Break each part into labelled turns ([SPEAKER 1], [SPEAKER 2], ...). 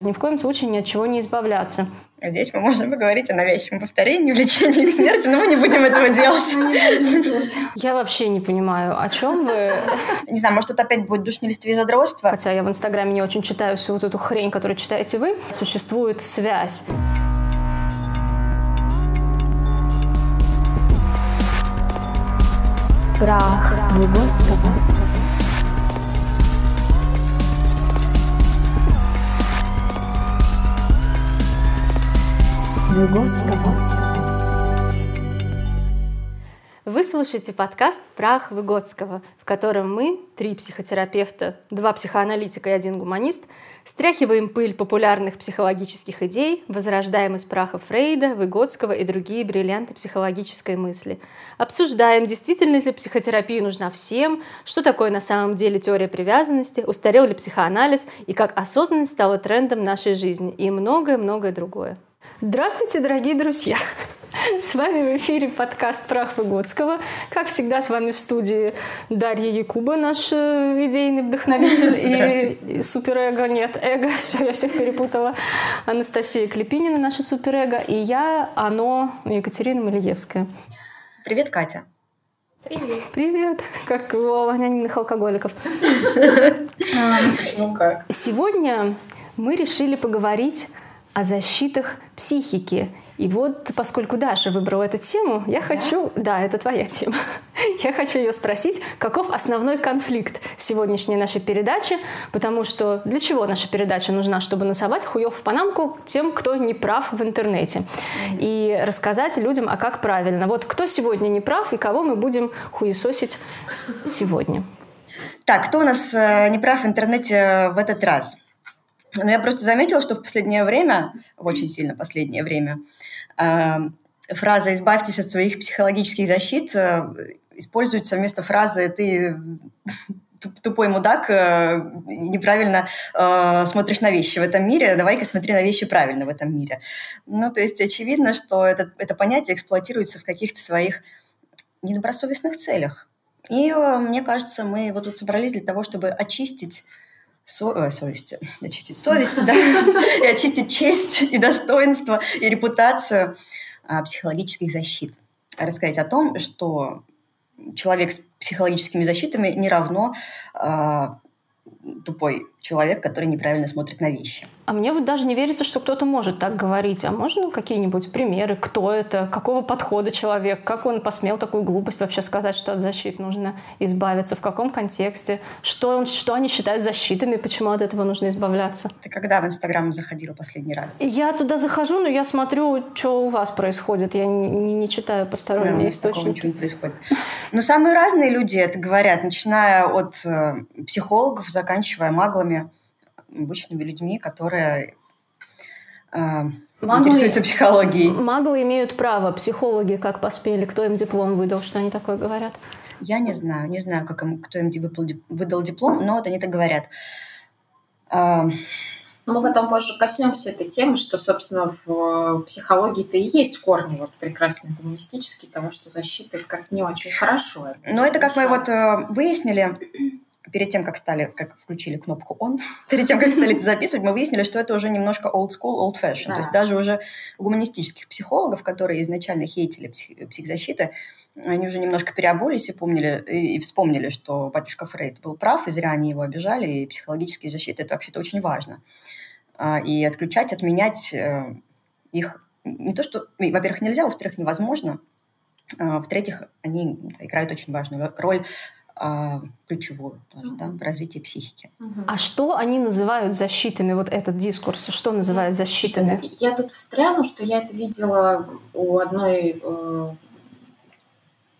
[SPEAKER 1] Ни в коем случае ни от чего не избавляться.
[SPEAKER 2] А здесь мы можем поговорить о навязчивом повторении, влечении к смерти, но мы не будем этого делать.
[SPEAKER 1] Я вообще не понимаю, о чем вы...
[SPEAKER 2] Не знаю, может, тут опять будет душнилиство и задротство.
[SPEAKER 1] Хотя я в Инстаграме не очень читаю всю вот эту хрень, которую читаете вы. Существует связь.
[SPEAKER 3] Прах Выгодского.
[SPEAKER 1] Выгодского. Вы слушаете подкаст «Прах Выгодского», в котором мы, три психотерапевта, два психоаналитика и один гуманист, стряхиваем пыль популярных психологических идей, возрождаем из праха Фрейда, Выгодского и другие бриллианты психологической мысли. Обсуждаем, действительно ли психотерапия нужна всем, что такое на самом деле теория привязанности, устарел ли психоанализ и как осознанность стала трендом нашей жизни и многое-многое другое. Здравствуйте, дорогие друзья! С вами в эфире подкаст «Прах Выгодского». Как всегда, с вами в студии Дарья Якуба, наш э, идейный вдохновитель и, и суперэго. Нет, эго, все, я всех перепутала. Анастасия Клепинина, наша суперэго. И я, оно, Екатерина Малиевская.
[SPEAKER 2] Привет, Катя.
[SPEAKER 1] Привет. Привет. Как у анонимных алкоголиков.
[SPEAKER 2] Почему как?
[SPEAKER 1] Сегодня мы решили поговорить о защитах психики. И вот, поскольку Даша выбрала эту тему, я да? хочу... Да, это твоя тема. я хочу ее спросить, каков основной конфликт сегодняшней нашей передачи, потому что для чего наша передача нужна? Чтобы насовать хуев в панамку тем, кто не прав в интернете. И рассказать людям, а как правильно. Вот кто сегодня не прав и кого мы будем хуесосить сегодня.
[SPEAKER 2] Так, кто у нас э, не прав в интернете в этот раз? Но я просто заметила, что в последнее время, очень сильно последнее время, э, фраза «избавьтесь от своих психологических защит» э, используется вместо фразы «ты тупой мудак, э, неправильно смотришь на вещи в этом мире, давай-ка смотри на вещи правильно в этом мире». Ну, то есть очевидно, что это, это понятие эксплуатируется в каких-то своих недобросовестных целях. И мне кажется, мы вот тут собрались для того, чтобы очистить со, э, совести, очистить совесть, да, и очистить честь и достоинство и репутацию а, психологических защит. Рассказать о том, что человек с психологическими защитами не равно а, тупой человек, который неправильно смотрит на вещи.
[SPEAKER 1] А мне вот даже не верится, что кто-то может так говорить. А можно какие-нибудь примеры? Кто это? Какого подхода человек? Как он посмел такую глупость вообще сказать, что от защит нужно избавиться? В каком контексте? Что, он, что они считают защитами? Почему от этого нужно избавляться?
[SPEAKER 2] Ты когда в Инстаграм заходила последний раз?
[SPEAKER 1] Я туда захожу, но я смотрю, что у вас происходит. Я не, не, не читаю посторонние да, источники.
[SPEAKER 2] ничего не происходит. Но самые разные люди это говорят, начиная от э, психологов, заканчивая маглами обычными людьми, которые э, маглы, интересуются психологией.
[SPEAKER 1] Маглы имеют право, психологи как поспели, кто им диплом выдал, что они такое говорят?
[SPEAKER 2] Я не знаю, не знаю, как им, кто им выдал диплом, но вот они так говорят.
[SPEAKER 4] А, мы потом позже коснемся этой темы, что, собственно, в психологии-то и есть корни вот прекрасные гуманистические того, что защита это как не очень хорошо.
[SPEAKER 2] Но это, как мы вот э, выяснили, перед тем, как стали, как включили кнопку «он», перед тем, как стали это записывать, мы выяснили, что это уже немножко old school, old fashion. Да. То есть даже уже гуманистических психологов, которые изначально хейтили псих, психзащиты, они уже немножко переобулись и помнили, и, вспомнили, что батюшка Фрейд был прав, и зря они его обижали, и психологические защиты – это вообще-то очень важно. А, и отключать, отменять э, их не то, что, во-первых, нельзя, во-вторых, невозможно, а, в-третьих, они играют очень важную роль а, ключевую тоже, да, в развитии психики.
[SPEAKER 1] А что они называют защитами, вот этот дискурс? Что называют защитами?
[SPEAKER 4] Я тут встряну, что я это видела у одной э,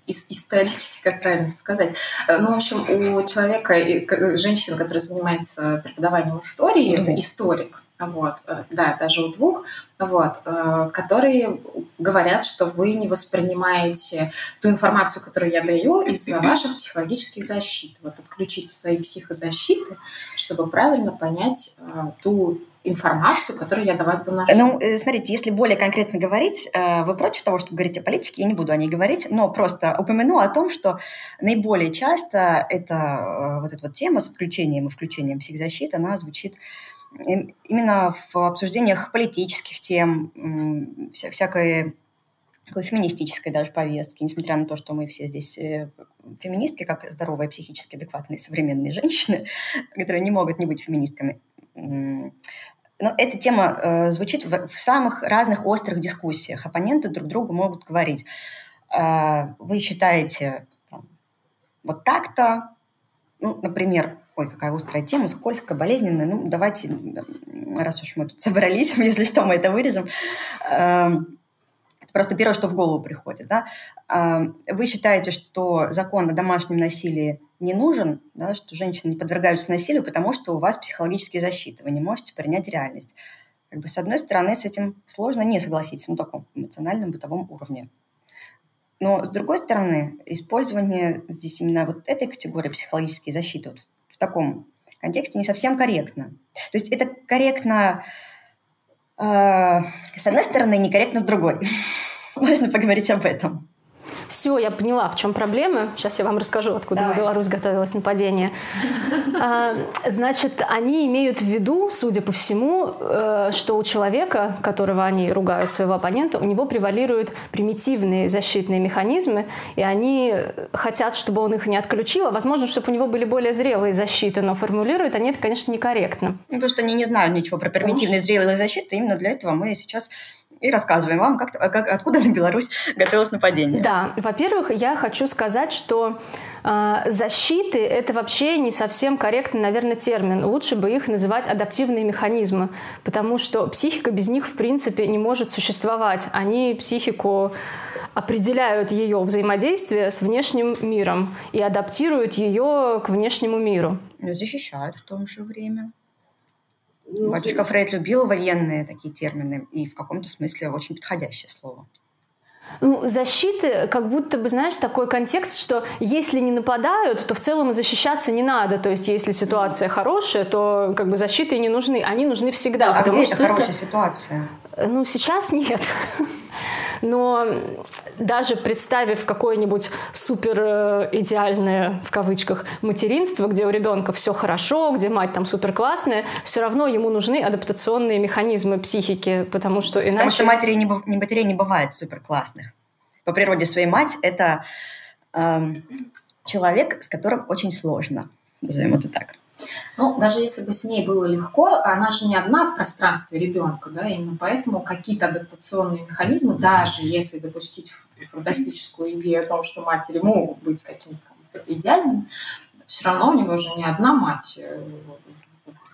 [SPEAKER 4] исторически, как правильно сказать. Э, ну, в общем, у человека, женщины, которая занимается преподаванием истории, историк, вот, э, да, даже у двух, вот, э, которые говорят, что вы не воспринимаете ту информацию, которую я даю, из-за ваших психологических защит. Вот отключить свои психозащиты, чтобы правильно понять э, ту информацию, которую я до вас доношу.
[SPEAKER 2] Ну, смотрите, если более конкретно говорить, вы против того, чтобы говорить о политике, я не буду о ней говорить, но просто упомяну о том, что наиболее часто эта вот эта вот тема с отключением и включением психзащиты, она звучит именно в обсуждениях политических тем, вся, всякой такой феминистической даже повестки, несмотря на то, что мы все здесь э, феминистки, как здоровые, психически адекватные современные женщины, которые не могут не быть феминистками. Но эта тема э, звучит в, в самых разных острых дискуссиях. Оппоненты друг другу могут говорить, э, вы считаете там, вот так-то, ну, например, ой, какая острая тема, скользкая, болезненная, ну, давайте, раз уж мы тут собрались, если что, мы это вырежем. Э, просто первое, что в голову приходит. Да? Э, вы считаете, что закон о домашнем насилии не нужен, да, что женщины не подвергаются насилию, потому что у вас психологические защиты, вы не можете принять реальность. Как бы, с одной стороны, с этим сложно не согласиться на таком эмоциональном бытовом уровне. Но, с другой стороны, использование здесь именно вот этой категории психологической защиты вот в таком контексте не совсем корректно. То есть это корректно э, с одной стороны, некорректно с другой. Можно поговорить об этом.
[SPEAKER 1] Все, я поняла, в чем проблема. Сейчас я вам расскажу, откуда Давай. Беларусь готовилась нападение. А, значит, они имеют в виду, судя по всему, э, что у человека, которого они ругают, своего оппонента, у него превалируют примитивные защитные механизмы, и они хотят, чтобы он их не отключил, а возможно, чтобы у него были более зрелые защиты, но формулируют они это, конечно, некорректно.
[SPEAKER 2] Ну, потому что они не знают ничего про примитивные зрелые защиты, именно для этого мы сейчас и рассказываем вам, как, как, откуда на Беларусь готовилось нападение.
[SPEAKER 1] Да, во-первых, я хочу сказать, что э, защиты – это вообще не совсем корректный, наверное, термин. Лучше бы их называть адаптивные механизмы, потому что психика без них, в принципе, не может существовать. Они психику определяют ее взаимодействие с внешним миром и адаптируют ее к внешнему миру.
[SPEAKER 2] Ну, защищают в том же время. Ну, Батюшка Фрейд любил военные такие термины, и в каком-то смысле очень подходящее слово.
[SPEAKER 1] Ну, защиты, как будто бы, знаешь, такой контекст, что если не нападают, то в целом защищаться не надо. То есть, если ситуация хорошая, то как бы защиты не нужны. Они нужны всегда.
[SPEAKER 2] А где это хорошая ситуация?
[SPEAKER 1] Ну, сейчас нет. Но даже представив какое-нибудь супер э, идеальное, в кавычках, материнство, где у ребенка все хорошо, где мать там супер классная, все равно ему нужны адаптационные механизмы психики, потому что иначе...
[SPEAKER 2] Потому что матери не, не матерей не бывает супер классных. По природе своей мать это эм, человек, с которым очень сложно, назовем это так.
[SPEAKER 4] Ну, даже если бы с ней было легко, она же не одна в пространстве ребенка, да, именно поэтому какие-то адаптационные механизмы, даже если допустить фантастическую идею о том, что матери могут быть какими-то идеальными, все равно у него же не одна мать э,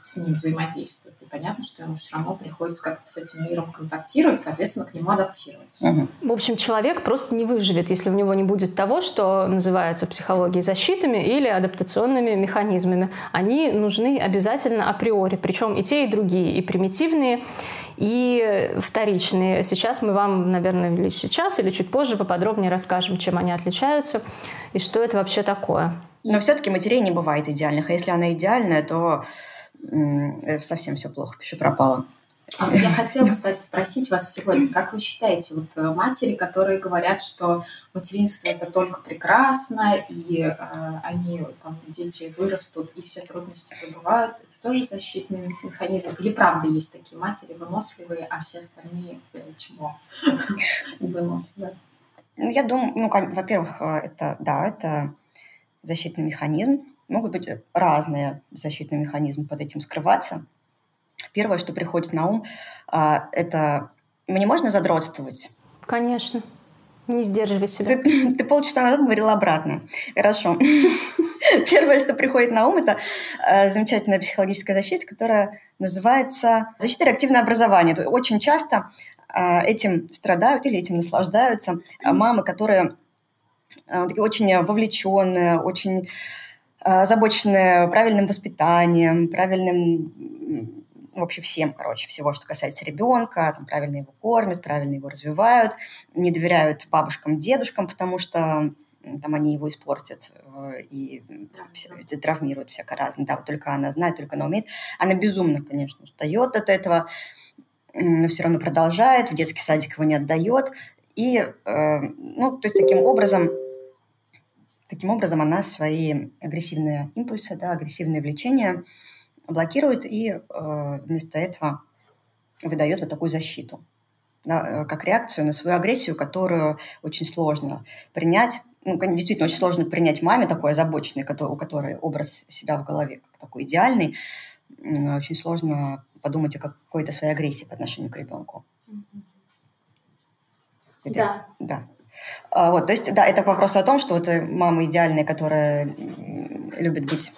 [SPEAKER 4] с ним взаимодействует. И понятно, что ему все равно приходится как-то с этим миром контактировать, соответственно, к нему адаптироваться.
[SPEAKER 1] Угу. В общем, человек просто не выживет, если у него не будет того, что называется психологией защитами или адаптационными механизмами. Они нужны обязательно априори, причем и те, и другие, и примитивные, и вторичные. Сейчас мы вам, наверное, или сейчас, или чуть позже поподробнее расскажем, чем они отличаются и что это вообще такое.
[SPEAKER 2] Но все-таки матерей не бывает идеальных. А если она идеальная, то совсем все плохо, пиши пропало.
[SPEAKER 4] А я хотела, кстати, спросить вас сегодня, как вы считаете, вот э, матери, которые говорят, что материнство это только прекрасно, и э, они, там, дети вырастут, и все трудности забываются, это тоже защитный механизм? Или правда есть такие матери выносливые, а все остальные э, чмо невыносливые?
[SPEAKER 2] Ну, я думаю, ну, во-первых, это, да, это защитный механизм, Могут быть разные защитные механизмы под этим скрываться. Первое, что приходит на ум, а, это мне можно задротствовать?
[SPEAKER 1] Конечно. Не сдерживай себя.
[SPEAKER 2] Ты, ты полчаса назад говорила обратно. Хорошо. Первое, что приходит на ум, это э, замечательная психологическая защита, которая называется защита реактивного образования. Очень часто э, этим страдают или этим наслаждаются мамы, которые э, очень вовлеченные, очень а, озабочены правильным воспитанием, правильным вообще всем, короче, всего, что касается ребенка, там, правильно его кормят, правильно его развивают, не доверяют бабушкам, дедушкам, потому что там они его испортят э, и все, травмируют всяко разное. Да, вот только она знает, только она умеет. Она безумно, конечно, устает от этого, но все равно продолжает, в детский садик его не отдает. И, э, ну, то есть таким образом Таким образом, она свои агрессивные импульсы, да, агрессивные влечения блокирует и э, вместо этого выдает вот такую защиту да, э, как реакцию на свою агрессию, которую очень сложно принять. Ну, действительно, очень сложно принять маме такой озабоченной, у которой образ себя в голове такой идеальный. Очень сложно подумать о какой-то своей агрессии по отношению к ребенку.
[SPEAKER 1] Да.
[SPEAKER 2] Да. А, вот, то есть, да, это вопрос о том, что вот мамы идеальные, которые любят быть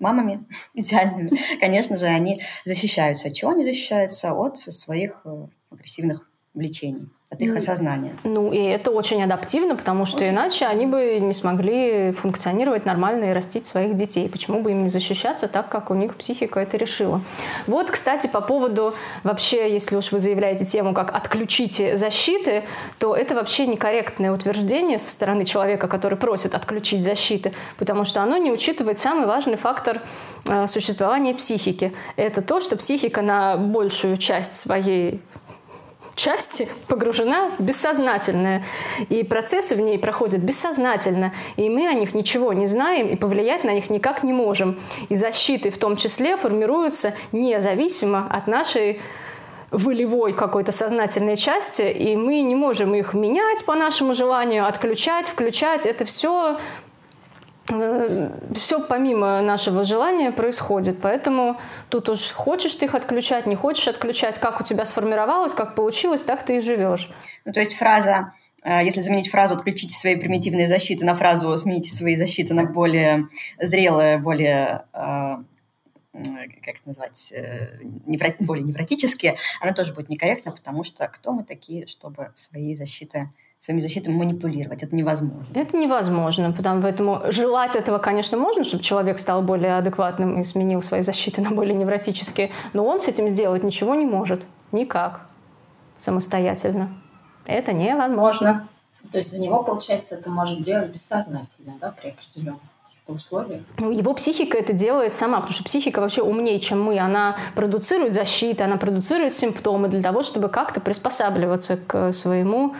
[SPEAKER 2] мамами идеальными, конечно же, они защищаются. От чего они защищаются? От своих э, агрессивных влечений от их осознания.
[SPEAKER 1] Ну, и это очень адаптивно, потому что иначе они бы не смогли функционировать нормально и растить своих детей. Почему бы им не защищаться так, как у них психика это решила? Вот, кстати, по поводу вообще, если уж вы заявляете тему, как «отключите защиты», то это вообще некорректное утверждение со стороны человека, который просит отключить защиты, потому что оно не учитывает самый важный фактор э, существования психики. Это то, что психика на большую часть своей части погружена бессознательная. И процессы в ней проходят бессознательно. И мы о них ничего не знаем и повлиять на них никак не можем. И защиты в том числе формируются независимо от нашей волевой какой-то сознательной части, и мы не можем их менять по нашему желанию, отключать, включать. Это все все помимо нашего желания происходит. Поэтому тут уж хочешь ты их отключать, не хочешь отключать, как у тебя сформировалось, как получилось, так ты и живешь.
[SPEAKER 2] Ну, то есть фраза, э, если заменить фразу «отключите свои примитивные защиты» на фразу «смените свои защиты на более зрелые, более э, как это назвать, неврот, более невротические, она тоже будет некорректна, потому что кто мы такие, чтобы свои защиты своими защитами манипулировать. Это невозможно.
[SPEAKER 1] Это невозможно, потому поэтому желать этого, конечно, можно, чтобы человек стал более адекватным и сменил свои защиты на более невротические, но он с этим сделать ничего не может. Никак. Самостоятельно. Это невозможно.
[SPEAKER 4] То есть за него, получается, это может делать бессознательно, да, при определенных условиях?
[SPEAKER 1] Ну, его психика это делает сама, потому что психика вообще умнее, чем мы. Она продуцирует защиты, она продуцирует симптомы для того, чтобы как-то приспосабливаться к своему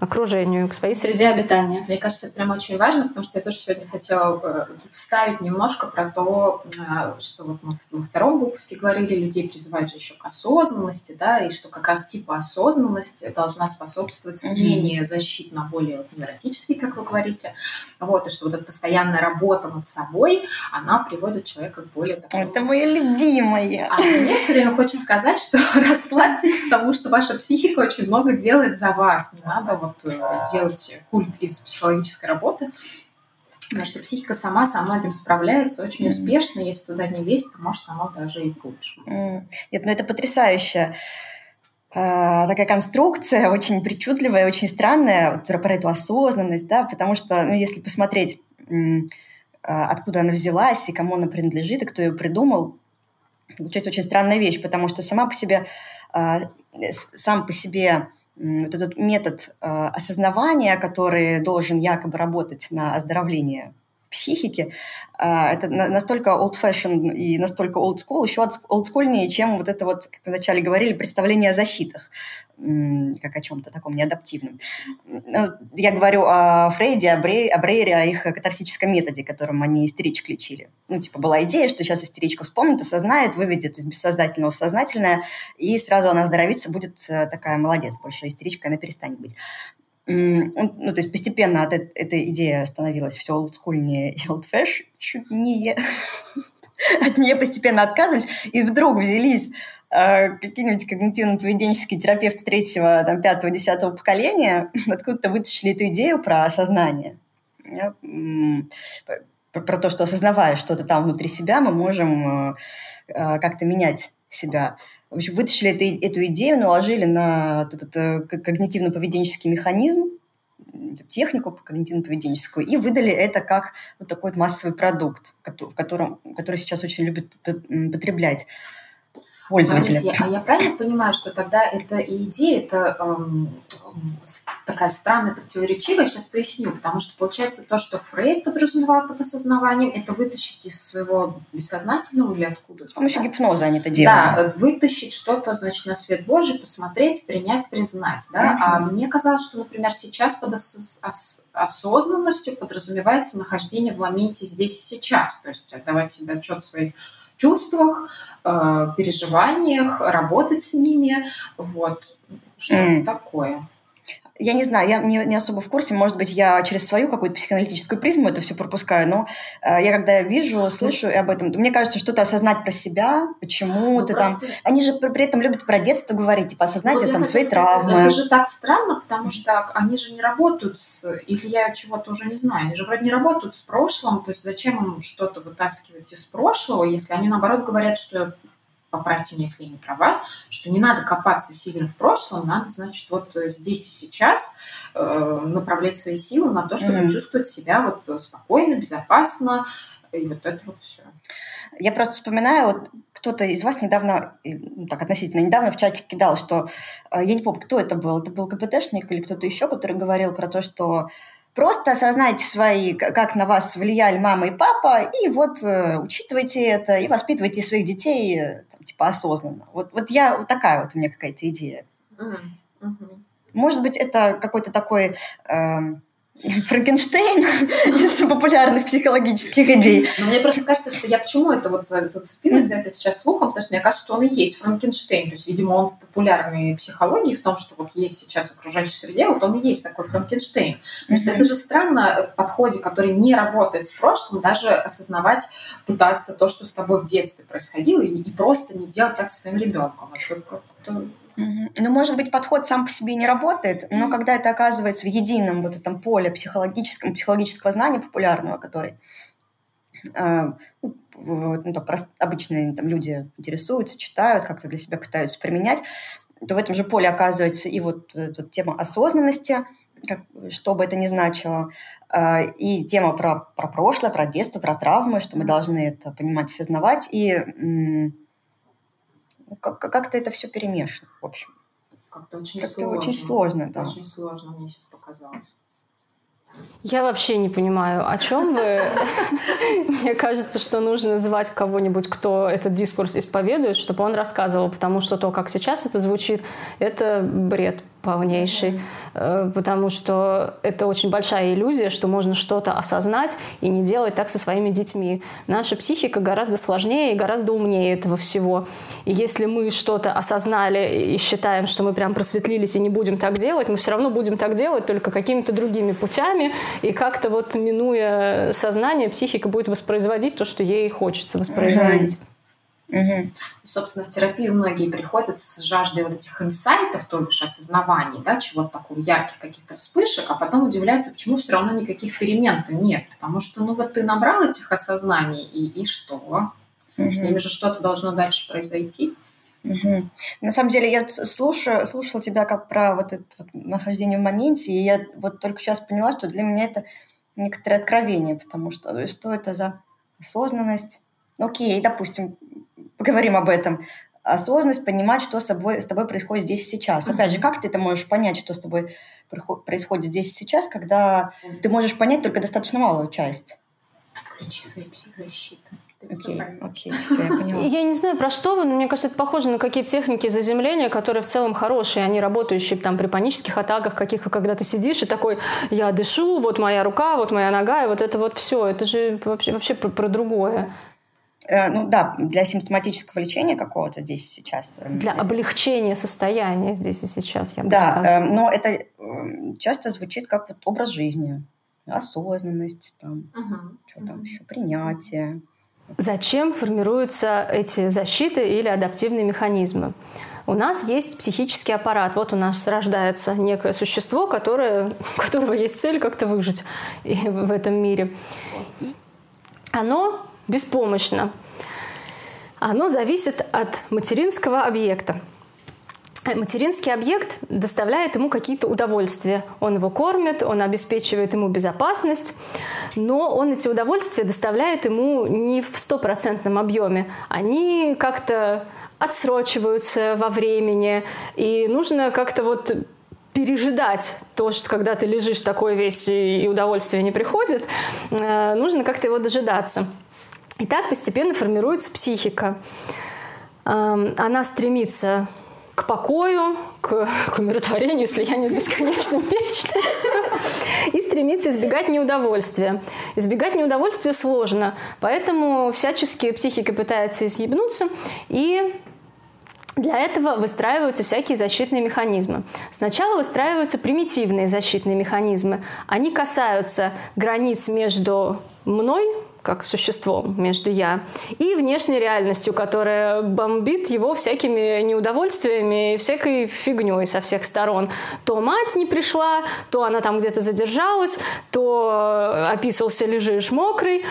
[SPEAKER 1] окружению, к своей среде обитания.
[SPEAKER 4] Мне кажется, это прям очень важно, потому что я тоже сегодня хотела э, вставить немножко про то, э, что вот мы во втором выпуске говорили, людей призывают же еще к осознанности, да, и что как раз типа осознанности должна способствовать смене защит на более вот, невротический, как вы говорите, вот, и что вот эта постоянная работа над собой, она приводит человека к более...
[SPEAKER 2] Такому... Это моя любимая.
[SPEAKER 4] А мне все время хочется сказать, что расслабьтесь, потому что ваша психика очень много делает за вас, не надо вот вот э, делать культ из психологической работы, что психика сама со многим справляется очень mm. успешно, если туда не лезть, то может оно даже и к лучшему.
[SPEAKER 2] Mm. Нет, ну это потрясающе а, такая конструкция, очень причудливая, очень странная, вот про, про эту осознанность, да, потому что, ну, если посмотреть, а, откуда она взялась и кому она принадлежит, и кто ее придумал, получается очень странная вещь, потому что сама по себе, а, сам по себе вот этот метод э, осознавания, который должен якобы работать на оздоровление психики, э, это настолько old-fashioned и настолько old school, еще олдскульнее, чем вот это вот, как вначале говорили, представление о защитах как о чем-то таком неадаптивном. Ну, я говорю о Фрейде, о, Брей, о Брейере, о их катарсическом методе, которым они истеричек лечили. Ну, типа, была идея, что сейчас истеричка вспомнит, осознает, выведет из бессознательного в сознательное, и сразу она оздоровится, будет э, такая молодец, больше истеричка она перестанет быть. Ну, то есть постепенно от этой идеи становилась все олдскульнее и олдфэшнее. От нее постепенно отказывались, и вдруг взялись какие-нибудь когнитивно-поведенческие терапевты третьего, там, пятого, десятого поколения откуда-то вытащили эту идею про осознание. Про, про то, что осознавая что-то там внутри себя, мы можем э, э, как-то менять себя. В общем, вытащили эту, эту идею, наложили на этот, этот когнитивно-поведенческий механизм, технику когнитивно-поведенческую, и выдали это как вот такой вот массовый продукт, в котором, который сейчас очень любят потреблять пользователя.
[SPEAKER 4] Смотрите, а я правильно понимаю, что тогда эта идея, это эм, такая странная, противоречивая, сейчас поясню, потому что получается то, что Фрейд подразумевал под осознаванием, это вытащить из своего бессознательного или откуда?
[SPEAKER 2] С помощью да? гипноза они это делают.
[SPEAKER 4] Да, вытащить что-то, значит, на свет Божий, посмотреть, принять, признать, да. Mm-hmm. А мне казалось, что, например, сейчас под ос- ос- осознанностью подразумевается нахождение в моменте здесь и сейчас, то есть отдавать себе отчет в своих чувствах, э, переживаниях, работать с ними, вот, что-то mm. такое.
[SPEAKER 2] Я не знаю, я не, не особо в курсе, может быть, я через свою какую-то психоаналитическую призму это все пропускаю, но э, я когда вижу, слышу об этом, мне кажется, что-то осознать про себя, почему ну, ты просто... там... Они же при, этом любят про детство говорить, типа осознать вот там свои сказать, травмы.
[SPEAKER 4] Это же так странно, потому что они же не работают с... Или я чего-то уже не знаю, они же вроде не работают с прошлым, то есть зачем им что-то вытаскивать из прошлого, если они, наоборот, говорят, что поправьте меня, если я не права, что не надо копаться сильно в прошлом, надо, значит, вот э, здесь и сейчас э, направлять свои силы на то, чтобы mm-hmm. чувствовать себя вот э, спокойно, безопасно, и вот это вот все.
[SPEAKER 2] Я просто вспоминаю, вот кто-то из вас недавно, ну, так относительно недавно в чате кидал, что, э, я не помню, кто это был, это был КПТшник или кто-то еще, который говорил про то, что Просто осознайте свои, как на вас влияли мама и папа, и вот э, учитывайте это, и воспитывайте своих детей э, там, типа осознанно. Вот, вот я вот такая вот у меня какая-то идея. Mm-hmm. Может быть, это какой-то такой э, Франкенштейн из популярных психологических идей.
[SPEAKER 4] Но мне просто кажется, что я почему это вот зацепилась за это сейчас слухом, потому что мне кажется, что он и есть Франкенштейн. То есть, видимо, он в популярной психологии, в том, что вот есть сейчас в окружающей среде, вот он и есть такой Франкенштейн. Потому что это же странно в подходе, который не работает с прошлым, даже осознавать, пытаться то, что с тобой в детстве происходило, и, и просто не делать так со своим ребенком. Это как-то
[SPEAKER 2] ну, может быть, подход сам по себе не работает, но когда это оказывается в едином вот этом поле психологическом, психологического знания популярного, который э, ну, там, обычные там, люди интересуются, читают, как-то для себя пытаются применять, то в этом же поле оказывается и вот эта тема осознанности, как, что бы это ни значило, э, и тема про, про прошлое, про детство, про травмы, что мы должны это понимать, осознавать, и как-то это все перемешано, в общем.
[SPEAKER 4] Как-то очень как сложно.
[SPEAKER 2] очень сложно, да.
[SPEAKER 4] Очень сложно, мне сейчас показалось.
[SPEAKER 1] Я вообще не понимаю, о чем вы. Мне кажется, что нужно звать кого-нибудь, кто этот дискурс исповедует, чтобы он рассказывал, потому что то, как сейчас это звучит, это бред полнейший, э, потому что это очень большая иллюзия, что можно что-то осознать и не делать так со своими детьми. Наша психика гораздо сложнее и гораздо умнее этого всего. И если мы что-то осознали и считаем, что мы прям просветлились и не будем так делать, мы все равно будем так делать только какими-то другими путями, и как-то вот минуя сознание, психика будет воспроизводить то, что ей хочется воспроизводить.
[SPEAKER 4] Угу. Собственно, в терапию многие приходят с жаждой вот этих инсайтов, то бишь осознаваний, да, чего-то такого, ярких каких-то вспышек, а потом удивляются, почему все равно никаких перемен нет. Потому что, ну вот ты набрал этих осознаний, и, и что? Угу. С ними же что-то должно дальше произойти.
[SPEAKER 2] Угу. На самом деле, я слушаю, слушала тебя как про вот это вот нахождение в моменте, и я вот только сейчас поняла, что для меня это некоторое откровение, потому что что это за осознанность? Окей, допустим, поговорим об этом. Осознанность, понимать, что с тобой, с тобой происходит здесь и сейчас. Опять же, как ты это можешь понять, что с тобой происходит здесь и сейчас, когда ты можешь понять только достаточно малую часть?
[SPEAKER 4] Отключи свои психзащиты.
[SPEAKER 2] Окей, окей, все, я поняла.
[SPEAKER 1] Я не знаю, про что вы, но мне кажется, это похоже на какие-то техники заземления, которые в целом хорошие, они работающие там при панических атаках каких, когда ты сидишь и такой, я дышу, вот моя рука, вот моя нога, и вот это вот все. Это же вообще, вообще про, про другое.
[SPEAKER 2] Э, ну да, для симптоматического лечения какого-то здесь и сейчас.
[SPEAKER 1] Для облегчения состояния здесь и сейчас, я бы
[SPEAKER 2] Да, сказала. Эм, но это эм, часто звучит как вот образ жизни, осознанность, там, угу. что там угу. еще, принятие.
[SPEAKER 1] Зачем формируются эти защиты или адаптивные механизмы? У нас есть психический аппарат. Вот у нас рождается некое существо, которое, у которого есть цель как-то выжить в этом мире. Оно беспомощно. Оно зависит от материнского объекта. Материнский объект доставляет ему какие-то удовольствия. Он его кормит, он обеспечивает ему безопасность, но он эти удовольствия доставляет ему не в стопроцентном объеме. Они как-то отсрочиваются во времени, и нужно как-то вот пережидать то, что когда ты лежишь такой весь и удовольствие не приходит, э, нужно как-то его дожидаться. И так постепенно формируется психика. Она стремится к покою, к, к умиротворению, слиянию с бесконечным вечным. и стремится избегать неудовольствия. Избегать неудовольствия сложно, поэтому всячески психика пытается изъебнуться и для этого выстраиваются всякие защитные механизмы. Сначала выстраиваются примитивные защитные механизмы. Они касаются границ между мной, как существом между я и внешней реальностью, которая бомбит его всякими неудовольствиями и всякой фигней со всех сторон. То мать не пришла, то она там где-то задержалась, то описался лежишь мокрый.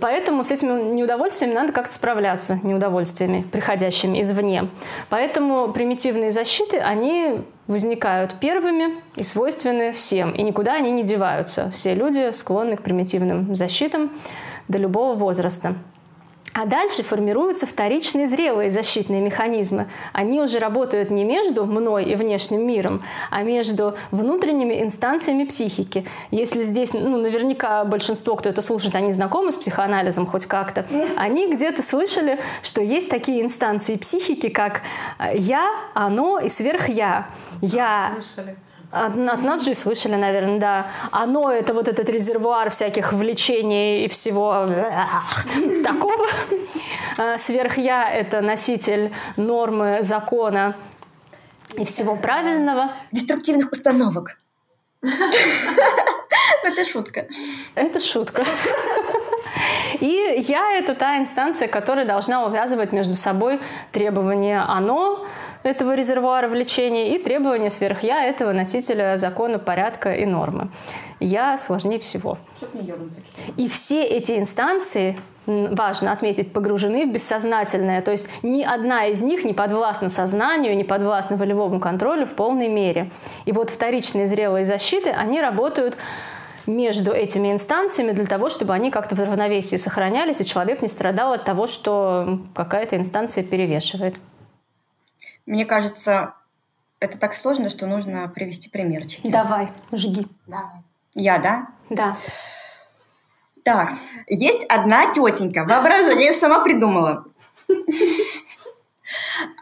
[SPEAKER 1] Поэтому с этими неудовольствиями надо как-то справляться, неудовольствиями, приходящими извне. Поэтому примитивные защиты, они возникают первыми и свойственны всем, и никуда они не деваются. Все люди склонны к примитивным защитам до любого возраста. А дальше формируются вторичные зрелые защитные механизмы. Они уже работают не между мной и внешним миром, а между внутренними инстанциями психики. Если здесь, ну, наверняка большинство, кто это слушает, они знакомы с психоанализом хоть как-то, они где-то слышали, что есть такие инстанции психики, как я, оно и сверхя. Я
[SPEAKER 4] Слышали.
[SPEAKER 1] От, от нас же и слышали, наверное, да. Оно это вот этот резервуар всяких влечений и всего такого. А Сверх-я это носитель нормы, закона и всего правильного.
[SPEAKER 2] Деструктивных установок. Это шутка.
[SPEAKER 1] Это шутка. И я — это та инстанция, которая должна увязывать между собой требования «оно», этого резервуара влечения, и требования сверх-я этого носителя закона, порядка и нормы. Я сложнее всего. И все эти инстанции важно отметить, погружены в бессознательное. То есть ни одна из них не подвластна сознанию, не подвластна волевому контролю в полной мере. И вот вторичные зрелые защиты, они работают между этими инстанциями для того, чтобы они как-то в равновесии сохранялись, и человек не страдал от того, что какая-то инстанция перевешивает.
[SPEAKER 2] Мне кажется, это так сложно, что нужно привести примерчики.
[SPEAKER 1] Давай, жги.
[SPEAKER 4] Давай.
[SPEAKER 2] Я, да?
[SPEAKER 1] Да.
[SPEAKER 2] Так, есть одна тетенька, воображаю, я ее сама придумала.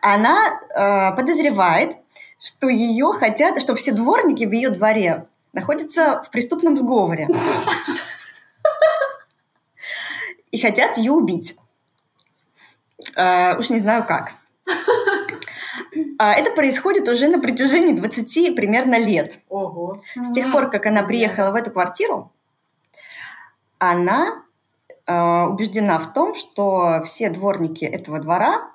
[SPEAKER 2] Она э, подозревает, что ее хотят, что все дворники в ее дворе находятся в преступном сговоре. И хотят ее убить. Э, уж не знаю как. А Это происходит уже на протяжении 20 примерно лет.
[SPEAKER 4] Ого.
[SPEAKER 2] С тех пор, как она приехала в эту квартиру, она э, убеждена в том, что все дворники этого двора,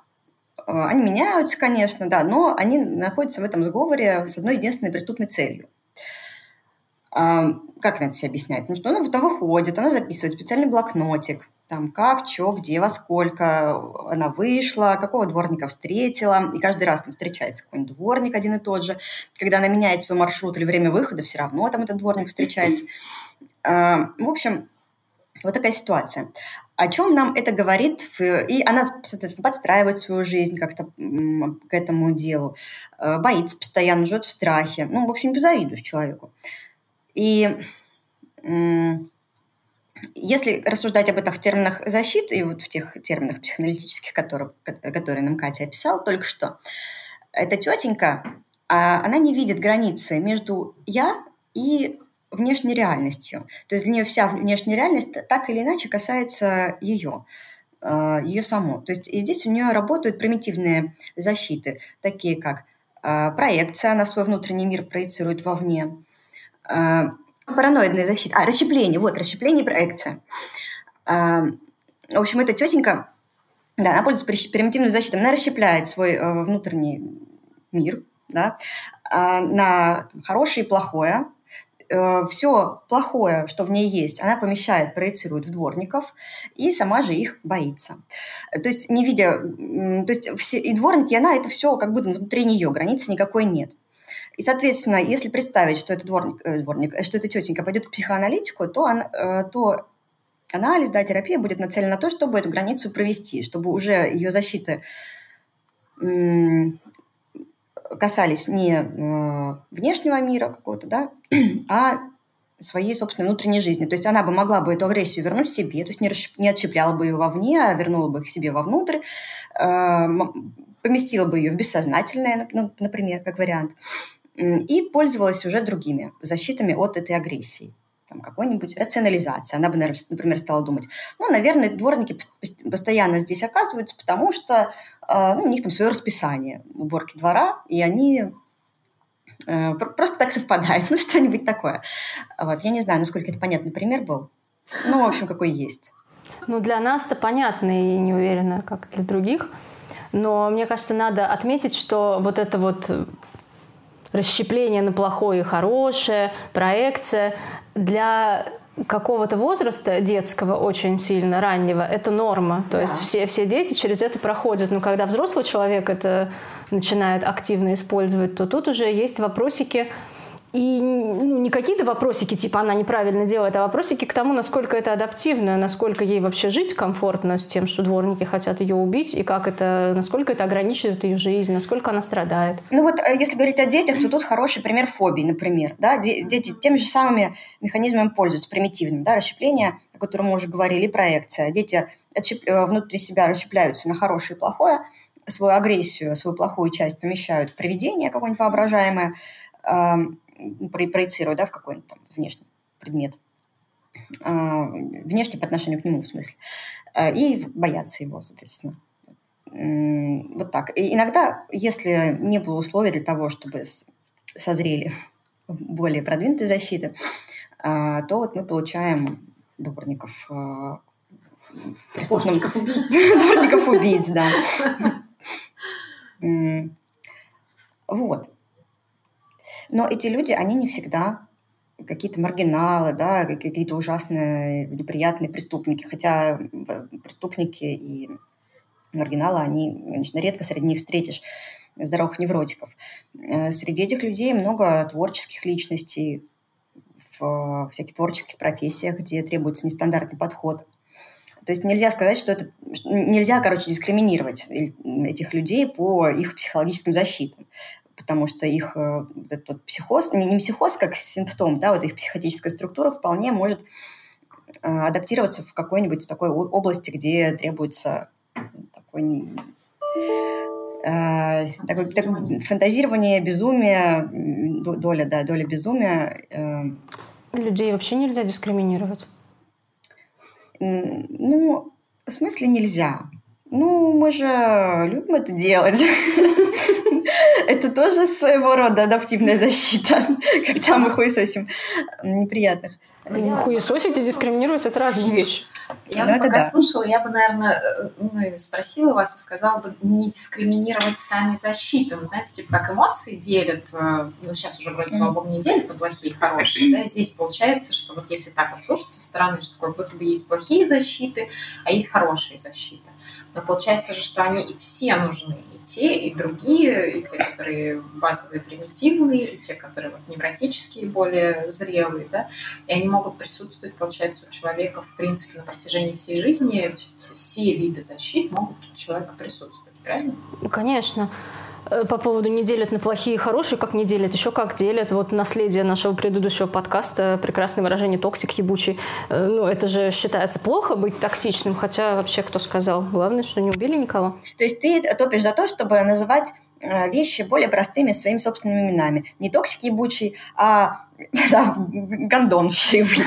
[SPEAKER 2] э, они меняются, конечно, да, но они находятся в этом сговоре с одной единственной преступной целью. А, как она это себе объясняет? Ну, что она выходит, она записывает специальный блокнотик, там как, что, где, во сколько она вышла, какого дворника встретила, и каждый раз там встречается какой-нибудь дворник один и тот же. Когда она меняет свой маршрут или время выхода, все равно там этот дворник встречается. А, В общем, вот такая ситуация. О чем нам это говорит? И она, соответственно, подстраивает свою жизнь как-то к этому делу, э, боится постоянно, живет в страхе. Ну, в общем, не человеку. И если рассуждать об этом в терминах защиты и вот в тех терминах психоаналитических, которые, которые нам Катя описала только что, эта тетенька, а, она не видит границы между «я» и внешней реальностью. То есть для нее вся внешняя реальность так или иначе касается ее, э, ее само. То есть и здесь у нее работают примитивные защиты, такие как э, проекция, она свой внутренний мир проецирует вовне, э, параноидная защита, а, расщепление, вот, расщепление и проекция. Э, В общем, эта тетенька, да, она пользуется примитивной защитой, она расщепляет свой э, внутренний мир, да, а, на хорошее и плохое, все плохое, что в ней есть, она помещает, проецирует в дворников и сама же их боится. То есть не видя, то есть все, и дворники, она это все как будто внутри нее, границы никакой нет. И, соответственно, если представить, что это дворник, э, дворник, э, что эта тетенька пойдет к психоаналитику, то, она, э, то анализ, да, терапия будет нацелена на то, чтобы эту границу провести, чтобы уже ее защиты касались не э, внешнего мира какого-то, да, а своей собственной внутренней жизни. То есть она бы могла бы эту агрессию вернуть себе, то есть не, расщеп- не отщепляла бы ее вовне, а вернула бы их себе вовнутрь, э, поместила бы ее в бессознательное, ну, например, как вариант. И пользовалась уже другими защитами от этой агрессии там, какой-нибудь рационализации. Она бы, например, стала думать, ну, наверное, дворники постоянно здесь оказываются, потому что э, ну, у них там свое расписание уборки двора, и они э, просто так совпадают, ну, что-нибудь такое. Вот, я не знаю, насколько это понятный пример был. Ну, в общем, какой есть.
[SPEAKER 1] Ну, для нас-то понятно и не уверена, как для других. Но мне кажется, надо отметить, что вот это вот расщепление на плохое и хорошее, проекция, для какого-то возраста детского очень сильно раннего это норма. То да. есть все все дети через это проходят. Но когда взрослый человек это начинает активно использовать то тут уже есть вопросики и ну, не какие-то вопросики, типа она неправильно делает, а вопросики к тому, насколько это адаптивно, насколько ей вообще жить комфортно с тем, что дворники хотят ее убить, и как это, насколько это ограничивает ее жизнь, насколько она страдает.
[SPEAKER 2] Ну вот, э, если говорить о детях, то тут хороший пример фобии, например. Да? Дети теми же самыми механизмами пользуются, примитивным, да, расщепление, о котором мы уже говорили, проекция. Дети отщеп... Э, внутри себя расщепляются на хорошее и плохое, свою агрессию, свою плохую часть помещают в привидение какое-нибудь воображаемое, проецируя да, в какой-нибудь там внешний предмет. А, внешне по отношению к нему, в смысле. А, и боятся его, соответственно. Вот так. И иногда, если не было условий для того, чтобы созрели более продвинутые защиты, а, то вот мы получаем дворников
[SPEAKER 4] преступных убийц.
[SPEAKER 2] Дворников убийц, да. Вот. Но эти люди, они не всегда какие-то маргиналы, да, какие-то ужасные, неприятные преступники. Хотя преступники и маргиналы, они, конечно, редко среди них встретишь здоровых невротиков. Э, среди этих людей много творческих личностей, в всяких творческих профессиях, где требуется нестандартный подход. То есть нельзя сказать, что это... Нельзя, короче, дискриминировать этих людей по их психологическим защитам потому что их э, этот вот психоз, не, не психоз как симптом, да, вот их психотическая структура вполне может э, адаптироваться в какой-нибудь такой области, где требуется такой, э, такой, такой фантазирование, безумие, доля, да, доля безумия. Э.
[SPEAKER 1] Людей вообще нельзя дискриминировать?
[SPEAKER 2] Ну, в смысле нельзя. Ну, мы же любим это делать. Это тоже своего рода адаптивная защита, когда мы хуесосим неприятных.
[SPEAKER 1] Ну, хуесосить и дискриминировать – это разные вещи.
[SPEAKER 4] Я вас пока да. слушала, я бы, наверное, э, ну, спросила вас и сказала бы не дискриминировать сами защиты. Вы знаете, типа как эмоции делят, э, ну сейчас уже вроде, слава богу, не делят на плохие и хорошие, да, здесь получается, что вот если так вот слушать со стороны, что как будто бы есть плохие защиты, а есть хорошие защиты. Но получается же, что они и все нужны, и те, и другие, и те, которые базовые, примитивные, и те, которые вот невротические, более зрелые, да, и они могут присутствовать, получается, у человека, в принципе, на протяжении всей жизни, все, виды защит могут у человека присутствовать, правильно?
[SPEAKER 1] Конечно. Э, по поводу не делят на плохие и хорошие, как не делят, еще как делят. Вот наследие нашего предыдущего подкаста, прекрасное выражение «токсик ебучий». Э, ну, это же считается плохо быть токсичным, хотя вообще кто сказал? Главное, что не убили никого.
[SPEAKER 2] То есть ты топишь за то, чтобы называть э, вещи более простыми своими собственными именами. Не токсик ебучий, а да, гондон вшивый.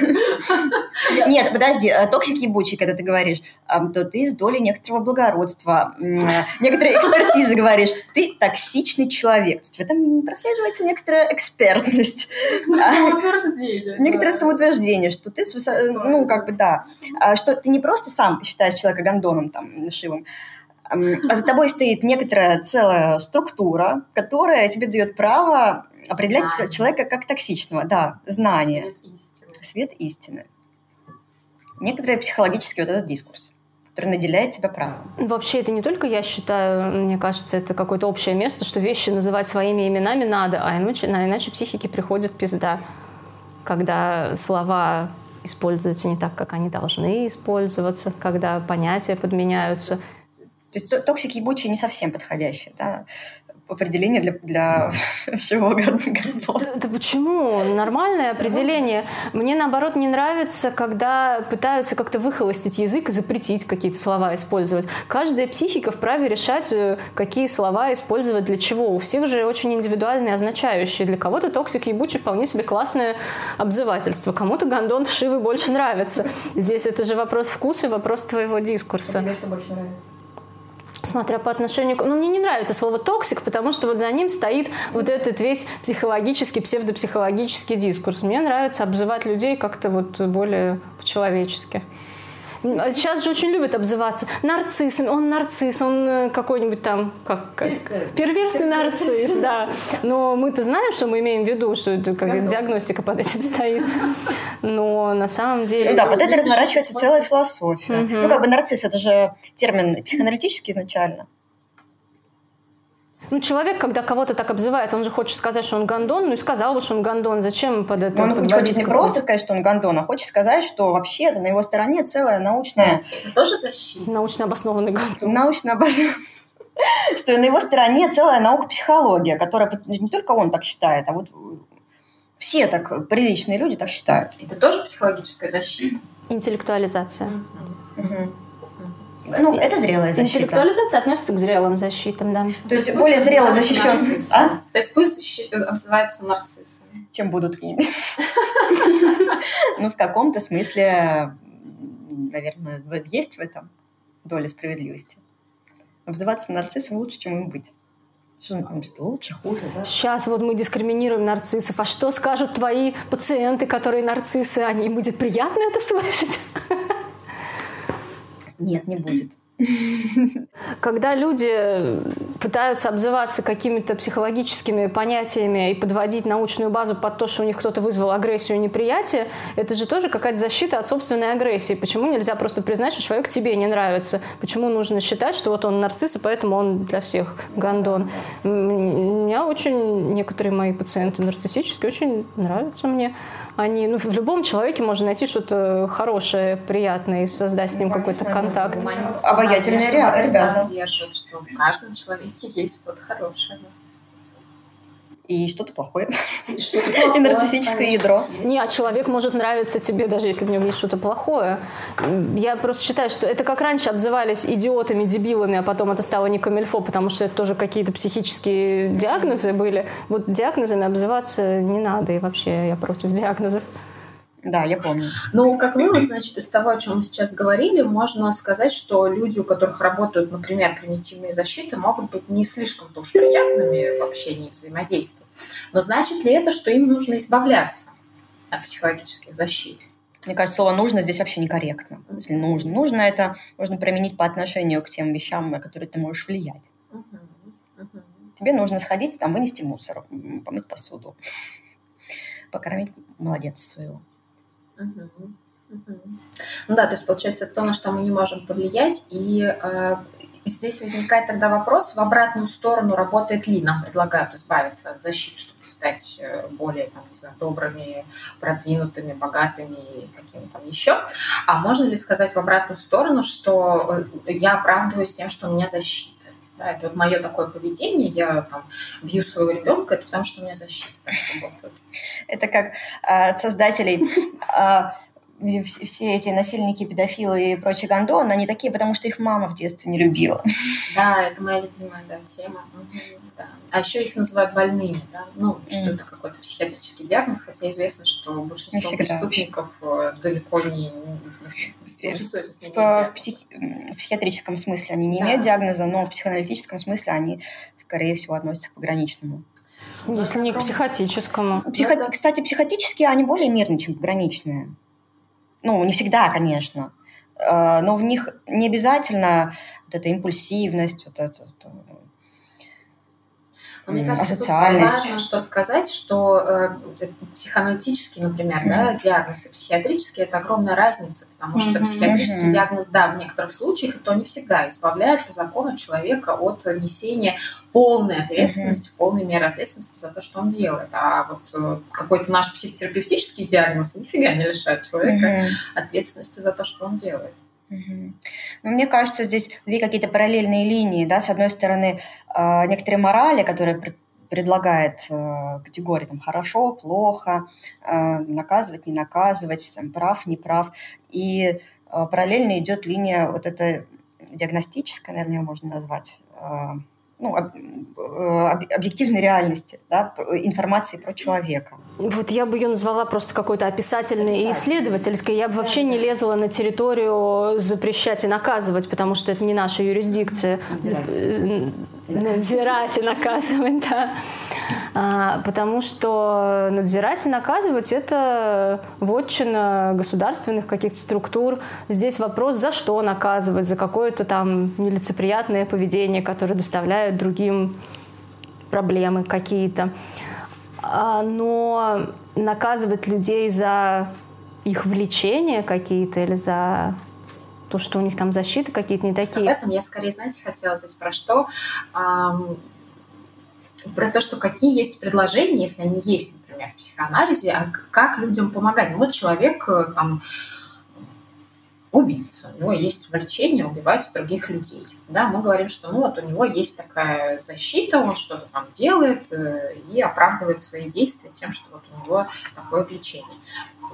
[SPEAKER 2] Нет, подожди, э, токсик ебучий, когда ты говоришь, то ты с долей некоторого благородства, некоторые экспертизы говоришь, ты токсичный человек. То есть в этом прослеживается некоторая экспертность.
[SPEAKER 4] Самоутверждение.
[SPEAKER 2] Некоторое самоутверждение, что ты, ну, как бы, да, а что ты не просто сам считаешь человека гондоном, там, шивым, а за тобой стоит некоторая целая структура, которая тебе дает право определять знание. человека как токсичного. Да, знание.
[SPEAKER 4] Свет истины.
[SPEAKER 2] Свет истины. Некоторый психологический вот этот дискурс который наделяет тебя правом.
[SPEAKER 1] Вообще, это не только я считаю, мне кажется, это какое-то общее место, что вещи называть своими именами надо, а иначе, а иначе психике приходит пизда, когда слова используются не так, как они должны использоваться, когда понятия подменяются.
[SPEAKER 2] То есть токсик ебучий не совсем подходящий, да, определение для, для всего гондона.
[SPEAKER 1] Да, да почему? Нормальное определение. Мне, наоборот, не нравится, когда пытаются как-то выхолостить язык и запретить какие-то слова использовать. Каждая психика вправе решать, э, какие слова использовать для чего. У всех же очень индивидуальные означающие. Для кого-то токсик ебучий вполне себе классное обзывательство. Кому-то гондон вшивый больше нравится. Здесь это же вопрос вкуса и вопрос твоего дискурса.
[SPEAKER 2] Тебе что больше нравится?
[SPEAKER 1] Смотря по отношению к... Ну, мне не нравится слово «токсик», потому что вот за ним стоит вот этот весь психологический, псевдопсихологический дискурс. Мне нравится обзывать людей как-то вот более по-человечески. Сейчас же очень любят обзываться. Нарцисс, он нарцисс, он э, какой-нибудь там, как, как перверсный нарцисс, да. Но мы-то знаем, что мы имеем в виду, что это как диагностика под этим стоит. Но на самом деле...
[SPEAKER 2] Ну да, под это разворачивается целая философия. Ну как бы нарцисс, это же термин психоаналитический изначально.
[SPEAKER 1] Ну, человек, когда кого-то так обзывает, он же хочет сказать, что он гондон, ну и сказал бы, что он гондон. Зачем под это
[SPEAKER 2] он
[SPEAKER 1] подводить
[SPEAKER 2] хочет не просто сказать, что он гондон, а хочет сказать, что вообще-то на его стороне целая научная,
[SPEAKER 4] Это тоже защита.
[SPEAKER 1] Научно обоснованный гондон.
[SPEAKER 2] научно обоснованная что на его стороне целая наука психология, которая не только он так считает, а вот все так приличные люди так считают.
[SPEAKER 4] Это тоже психологическая защита.
[SPEAKER 1] Интеллектуализация.
[SPEAKER 2] Мгм. Ну, это зрелая защита.
[SPEAKER 1] Интеллектуализация относится к зрелым защитам, да.
[SPEAKER 2] То есть более зрело защищен, а?
[SPEAKER 4] То есть пусть защи- обзываются нарциссами.
[SPEAKER 2] чем будут ими. Ну, в каком-то смысле, наверное, вот есть в этом доля справедливости. Обзываться нарциссом лучше, чем им быть. Что он что, лучше, хуже, да?
[SPEAKER 1] Сейчас вот мы дискриминируем нарциссов. А что скажут твои пациенты, которые нарциссы? Они им будет приятно это слышать?
[SPEAKER 2] Нет, не будет.
[SPEAKER 1] Когда люди пытаются обзываться какими-то психологическими понятиями и подводить научную базу под то, что у них кто-то вызвал агрессию и неприятие, это же тоже какая-то защита от собственной агрессии. Почему нельзя просто признать, что человек тебе не нравится? Почему нужно считать, что вот он нарцисс, и поэтому он для всех гондон? У меня очень некоторые мои пациенты нарциссические очень нравятся мне. Они, ну, в любом человеке можно найти что-то хорошее, приятное и создать с ним какой-то контакт.
[SPEAKER 2] Обаятельные ребята.
[SPEAKER 4] держат, что в каждом человеке есть что-то хорошее.
[SPEAKER 2] И что-то плохое. И нарциссическое ядро.
[SPEAKER 1] Не, а человек может нравиться тебе, даже если в нем есть что-то плохое. Я просто считаю, что это как раньше обзывались идиотами, дебилами, а потом это стало не камильфо, потому что это тоже какие-то психические диагнозы были. Вот диагнозами обзываться не надо, и вообще я против диагнозов.
[SPEAKER 2] Да, я помню.
[SPEAKER 4] Ну, как вывод, значит, из того, о чем мы сейчас говорили, можно сказать, что люди, у которых работают, например, примитивные защиты, могут быть не слишком-то уж приятными в общении и взаимодействии. Но значит ли это, что им нужно избавляться от психологических защит?
[SPEAKER 2] Мне кажется, слово «нужно» здесь вообще некорректно. Если нужно. Нужно это можно применить по отношению к тем вещам, на которые ты можешь влиять. Тебе нужно сходить, там, вынести мусор, помыть посуду, покормить младенца своего.
[SPEAKER 4] Мгм. Ну да, то есть получается то, на что мы не можем повлиять, и э, здесь возникает тогда вопрос, в обратную сторону работает ли, нам предлагают избавиться от защит, чтобы стать э, более, там, не знаю, добрыми, продвинутыми, богатыми и какими там еще. А можно ли сказать в обратную сторону, что э, я оправдываюсь тем, что у меня защита? Да, это вот мое такое поведение, я там бью своего ребенка, это потому что у меня защита.
[SPEAKER 2] Это как а, от создателей а, вс- все эти насильники, педофилы и прочие гондоны, они такие, потому что их мама в детстве не любила.
[SPEAKER 4] Да, это моя любимая да, тема. Мгм, да. А еще их называют больными, да? Ну, что
[SPEAKER 2] Мгм.
[SPEAKER 4] это какой-то психиатрический диагноз, хотя известно, что большинство
[SPEAKER 2] всегда
[SPEAKER 4] преступников э, далеко не...
[SPEAKER 2] В, в психи- в психиатрическом смысле они не
[SPEAKER 4] Да.
[SPEAKER 2] имеют диагноза, но в психоаналитическом смысле они, скорее всего, относятся к пограничному.
[SPEAKER 1] Если не к психотическому.
[SPEAKER 2] Психо-
[SPEAKER 4] да.
[SPEAKER 2] Кстати, психотические, они более мирные, чем пограничные. Ну, не всегда, конечно. Э, Но в них не обязательно вот эта импульсивность, вот это вот, э,
[SPEAKER 4] Но мне кажется, тут
[SPEAKER 2] асоциальность.
[SPEAKER 4] важно что сказать, что э, психоаналитический, например, да, диагноз и психиатрический – это огромная разница, потому что
[SPEAKER 1] Мгм.
[SPEAKER 4] психиатрический
[SPEAKER 2] Мгм.
[SPEAKER 4] диагноз, да, в некоторых случаях, и то не всегда избавляет по закону человека от несения полной ответственности, полной меры ответственности за то, что он делает. А вот э, какой-то наш психотерапевтический диагноз нифига не лишает человека
[SPEAKER 2] Мгм.
[SPEAKER 4] ответственности за то, что он делает.
[SPEAKER 2] Ну, мне кажется, здесь две какие-то параллельные линии. Да? С одной стороны, э, некоторые морали, которые предлагает э, категории там, хорошо, плохо, э, наказывать, не наказывать, там, прав, не прав. И э, параллельно идет линия вот эта диагностическая, наверное, ее можно назвать, э, ну, объективной реальности, да, информации про человека.
[SPEAKER 1] Вот я бы ее назвала просто какой-то описательной и исследовательской. Я бы вообще не лезла на территорию запрещать и наказывать, потому что это не наша юрисдикция. Надзирать и наказывать, да. А, потому что надзирать и наказывать – это вотчина государственных каких-то структур. Здесь вопрос, за что наказывать, за какое-то там нелицеприятное поведение, которое доставляет другим проблемы какие-то. А, но наказывать людей за их влечения какие-то или за то, что у них там защиты какие-то не такие.
[SPEAKER 4] Об этом я скорее, знаете, хотела здесь про что? про то, что какие есть предложения, если они есть, например, в психоанализе, а как людям помогать. Ну, вот человек э, там убийца, у него есть влечение убивать других людей. Да, мы говорим, что ну вот у него есть такая защита, он что-то там делает э, и оправдывает свои действия тем, что вот у него такое влечение.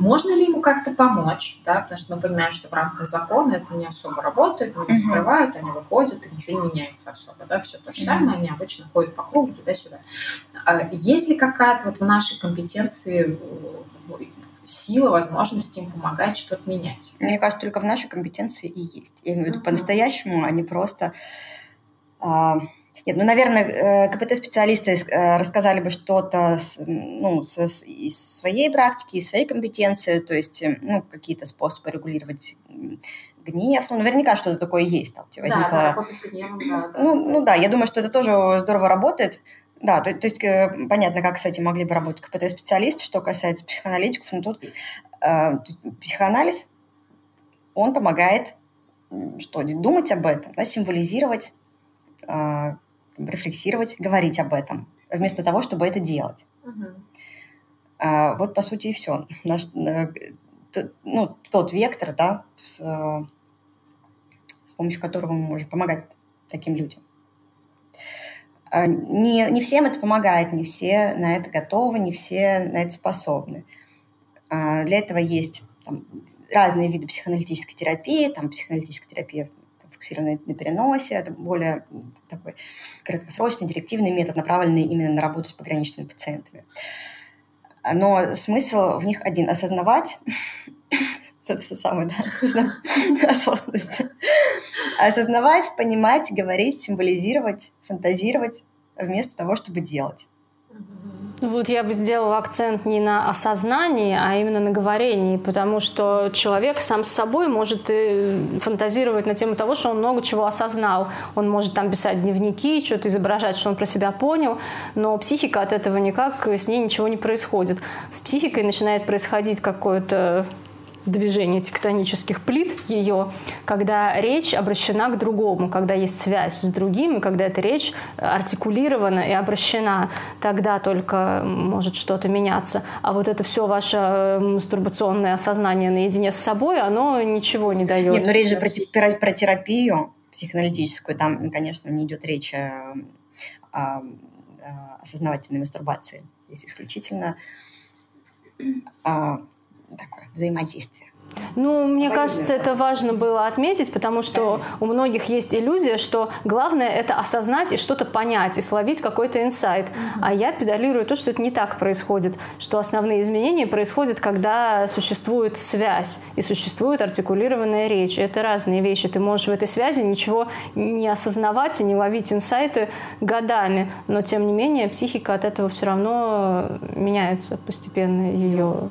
[SPEAKER 4] Можно ли ему как-то помочь, да, потому что мы понимаем, что в рамках закона это не особо работает, uh-huh. закрывают, они выходят, и ничего не меняется особо, да, все то же самое, они обычно ходят по кругу туда-сюда. А есть ли какая-то вот в нашей компетенции сила, возможности им помогать что-то менять?
[SPEAKER 2] Мне кажется, только в нашей компетенции и есть. Я имею в виду uh-huh. по-настоящему, а не просто... А нет, ну, наверное, э, КПТ-специалисты э, рассказали бы что-то ну, со, из своей практики, из своей компетенции, то есть э, ну, какие-то способы регулировать гнев. Ну, наверняка что-то такое есть. Там.
[SPEAKER 4] Да, да, работать с гневом, да,
[SPEAKER 2] да. Ну, ну да, я думаю, что это тоже здорово работает. Да, то, то есть понятно, как с этим могли бы работать КПТ-специалисты, что касается психоаналитиков, но тут э, психоанализ, он помогает что, думать об этом, да, символизировать э, рефлексировать, говорить об этом, вместо того, чтобы это делать. Угу. А, вот, по сути, и все. Наш, э, ну, тот вектор, да, с, с помощью которого мы можем помогать таким людям. Не, не всем это помогает, не все на это готовы, не все на это способны. А, для этого есть там, разные виды психоаналитической терапии, там психоаналитическая терапия сфокусированный на переносе. Это более такой краткосрочный, директивный метод, направленный именно на работу с пограничными пациентами. Но смысл в них один – осознавать, это самое, да, осознанность. Осознавать, понимать, говорить, символизировать, фантазировать вместо того, чтобы делать.
[SPEAKER 1] Вот я бы сделала акцент не на осознании, а именно на говорении, потому что человек сам с собой может и фантазировать на тему того, что он много чего осознал. Он может там писать дневники, что-то изображать, что он про себя понял, но психика от этого никак, с ней ничего не происходит. С психикой начинает происходить какое-то движение тектонических плит ее, когда речь обращена к другому, когда есть связь с другим, и когда эта речь артикулирована и обращена, тогда только может что-то меняться. А вот это все ваше э, мастурбационное осознание наедине с собой, оно ничего не дает.
[SPEAKER 2] Нет, но речь же про, про, терапию психоаналитическую, там, конечно, не идет речь о, о, о осознавательной мастурбации. Здесь исключительно о такое взаимодействие.
[SPEAKER 1] Ну, мне Во кажется, это важно было отметить, потому что у многих есть иллюзия, что главное это осознать и что-то понять, и словить какой-то инсайт. Mm-hmm. А я педалирую то, что это не так происходит, что основные изменения происходят, когда существует связь и существует артикулированная речь. Это разные вещи. Ты можешь в этой связи ничего не осознавать и не ловить инсайты годами, но тем не менее психика от этого все равно меняется постепенно ее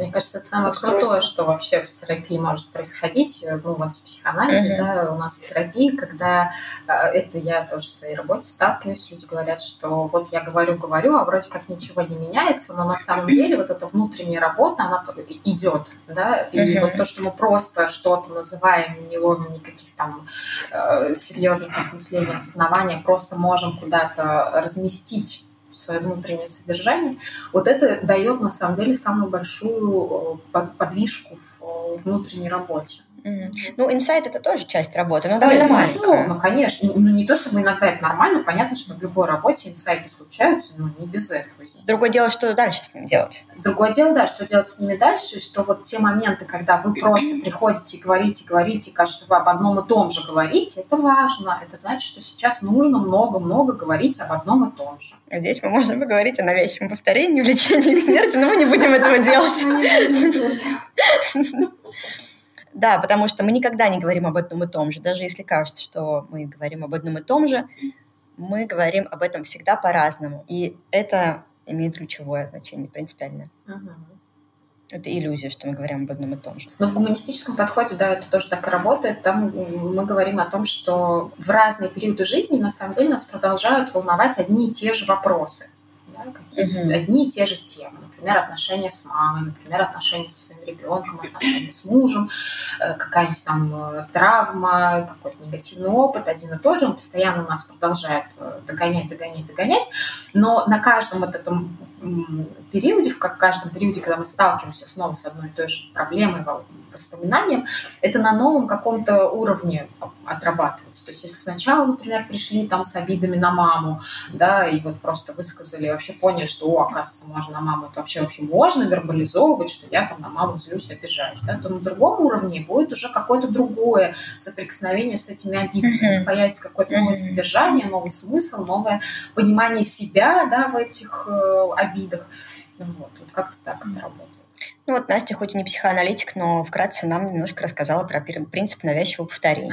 [SPEAKER 4] мне кажется, это самое крутое, что вообще в терапии может происходить. Ну, у вас в психоанализе, uh-huh. да, у нас в терапии, когда э, это я тоже в своей работе сталкиваюсь, люди говорят, что вот я говорю, говорю, а вроде как ничего не меняется, но на самом деле вот эта внутренняя работа, она идет, да, и uh-huh. вот то, что мы просто что-то называем, не ловим никаких там э, серьезных осмыслений, осознавания, просто можем куда-то разместить свое внутреннее содержание, вот это дает на самом деле самую большую э, подвижку в э, внутренней работе.
[SPEAKER 2] Ну, инсайт это тоже часть работы, но довольно маленькая.
[SPEAKER 4] Безусловно, конечно. Ну, ну, не то, чтобы иногда это нормально, понятно, что в любой работе инсайты случаются, но не без этого.
[SPEAKER 2] Другое дело, что дальше с ним делать.
[SPEAKER 4] Другое дело, да, что делать с ними дальше, что вот те моменты, когда вы просто приходите и говорите, говорите, и кажется, вы об одном и том же говорите, это важно. Это значит, что сейчас нужно много-много говорить об одном и том же.
[SPEAKER 2] А Здесь мы можем поговорить о навязчивом повторении, влечении к смерти, но мы не будем этого делать. Да, потому что мы никогда не говорим об одном и том же. Даже если кажется, что мы говорим об одном и том же, мы говорим об этом всегда по-разному. И это имеет ключевое значение, принципиальное. Это иллюзия, что мы говорим об одном и том же.
[SPEAKER 4] Но в гуманистическом подходе, да, это тоже так и работает. Там мы говорим о том, что в разные периоды жизни на самом деле нас продолжают волновать одни и те же вопросы. Да, какие-то
[SPEAKER 2] Мгм.
[SPEAKER 4] одни и те же темы. Например, отношения с мамой, например, отношения со своим ребенком, отношения с мужем, э, какая-нибудь там э, травма, какой-то негативный опыт, один и тот же, он постоянно нас продолжает э, догонять, догонять, догонять. Но на каждом вот этом периоде, в каждом периоде, когда мы сталкиваемся снова с одной и той же проблемой, во- воспоминанием, это на новом каком-то уровне отрабатывается. То есть если сначала, например, пришли там с обидами на маму, да, и вот просто высказали, вообще поняли, что, о, оказывается, можно на маму, это вообще, вообще можно вербализовывать, что я там на маму злюсь, обижаюсь, да, то на другом уровне будет уже какое-то другое соприкосновение с этими обидами. Появится какое-то новое содержание, новый смысл, новое понимание себя, да, в этих э, обидах. Вот, вот как-то так это работает.
[SPEAKER 2] Ну вот Настя хоть и не психоаналитик, но вкратце нам немножко рассказала про принцип навязчивого повторения.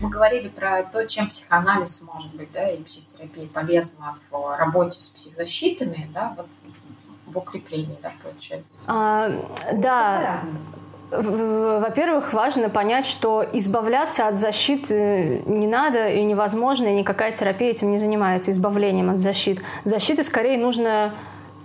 [SPEAKER 4] Мы говорили про то, чем психоанализ может быть, да, и психотерапия полезна в работе с психозащитами, да, вот в укреплении, да, получается.
[SPEAKER 1] А, да, Во-первых, важно понять, что избавляться от защиты не надо и невозможно, и никакая терапия этим не занимается, избавлением от защит. Защиты скорее нужно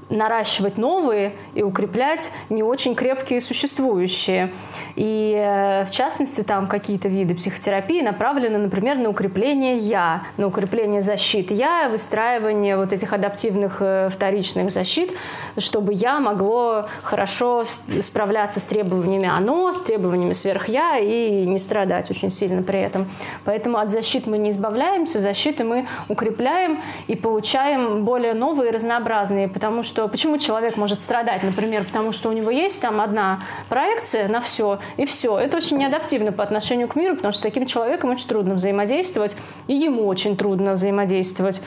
[SPEAKER 1] наращивать новые и укреплять не очень крепкие существующие. И э, в частности, там какие-то виды психотерапии направлены, например, на укрепление «я», на укрепление защит «я», выстраивание вот этих адаптивных э, вторичных защит, чтобы «я» могло хорошо справляться с требованиями «оно», с требованиями сверх-я и не страдать очень сильно при этом. Поэтому от защит мы не избавляемся, защиты мы укрепляем и получаем более новые и разнообразные, потому что почему человек может страдать, например, потому что у него есть там одна проекция на все, и все. Это очень неадаптивно по отношению к миру, потому что с таким человеком очень трудно взаимодействовать, и ему очень трудно взаимодействовать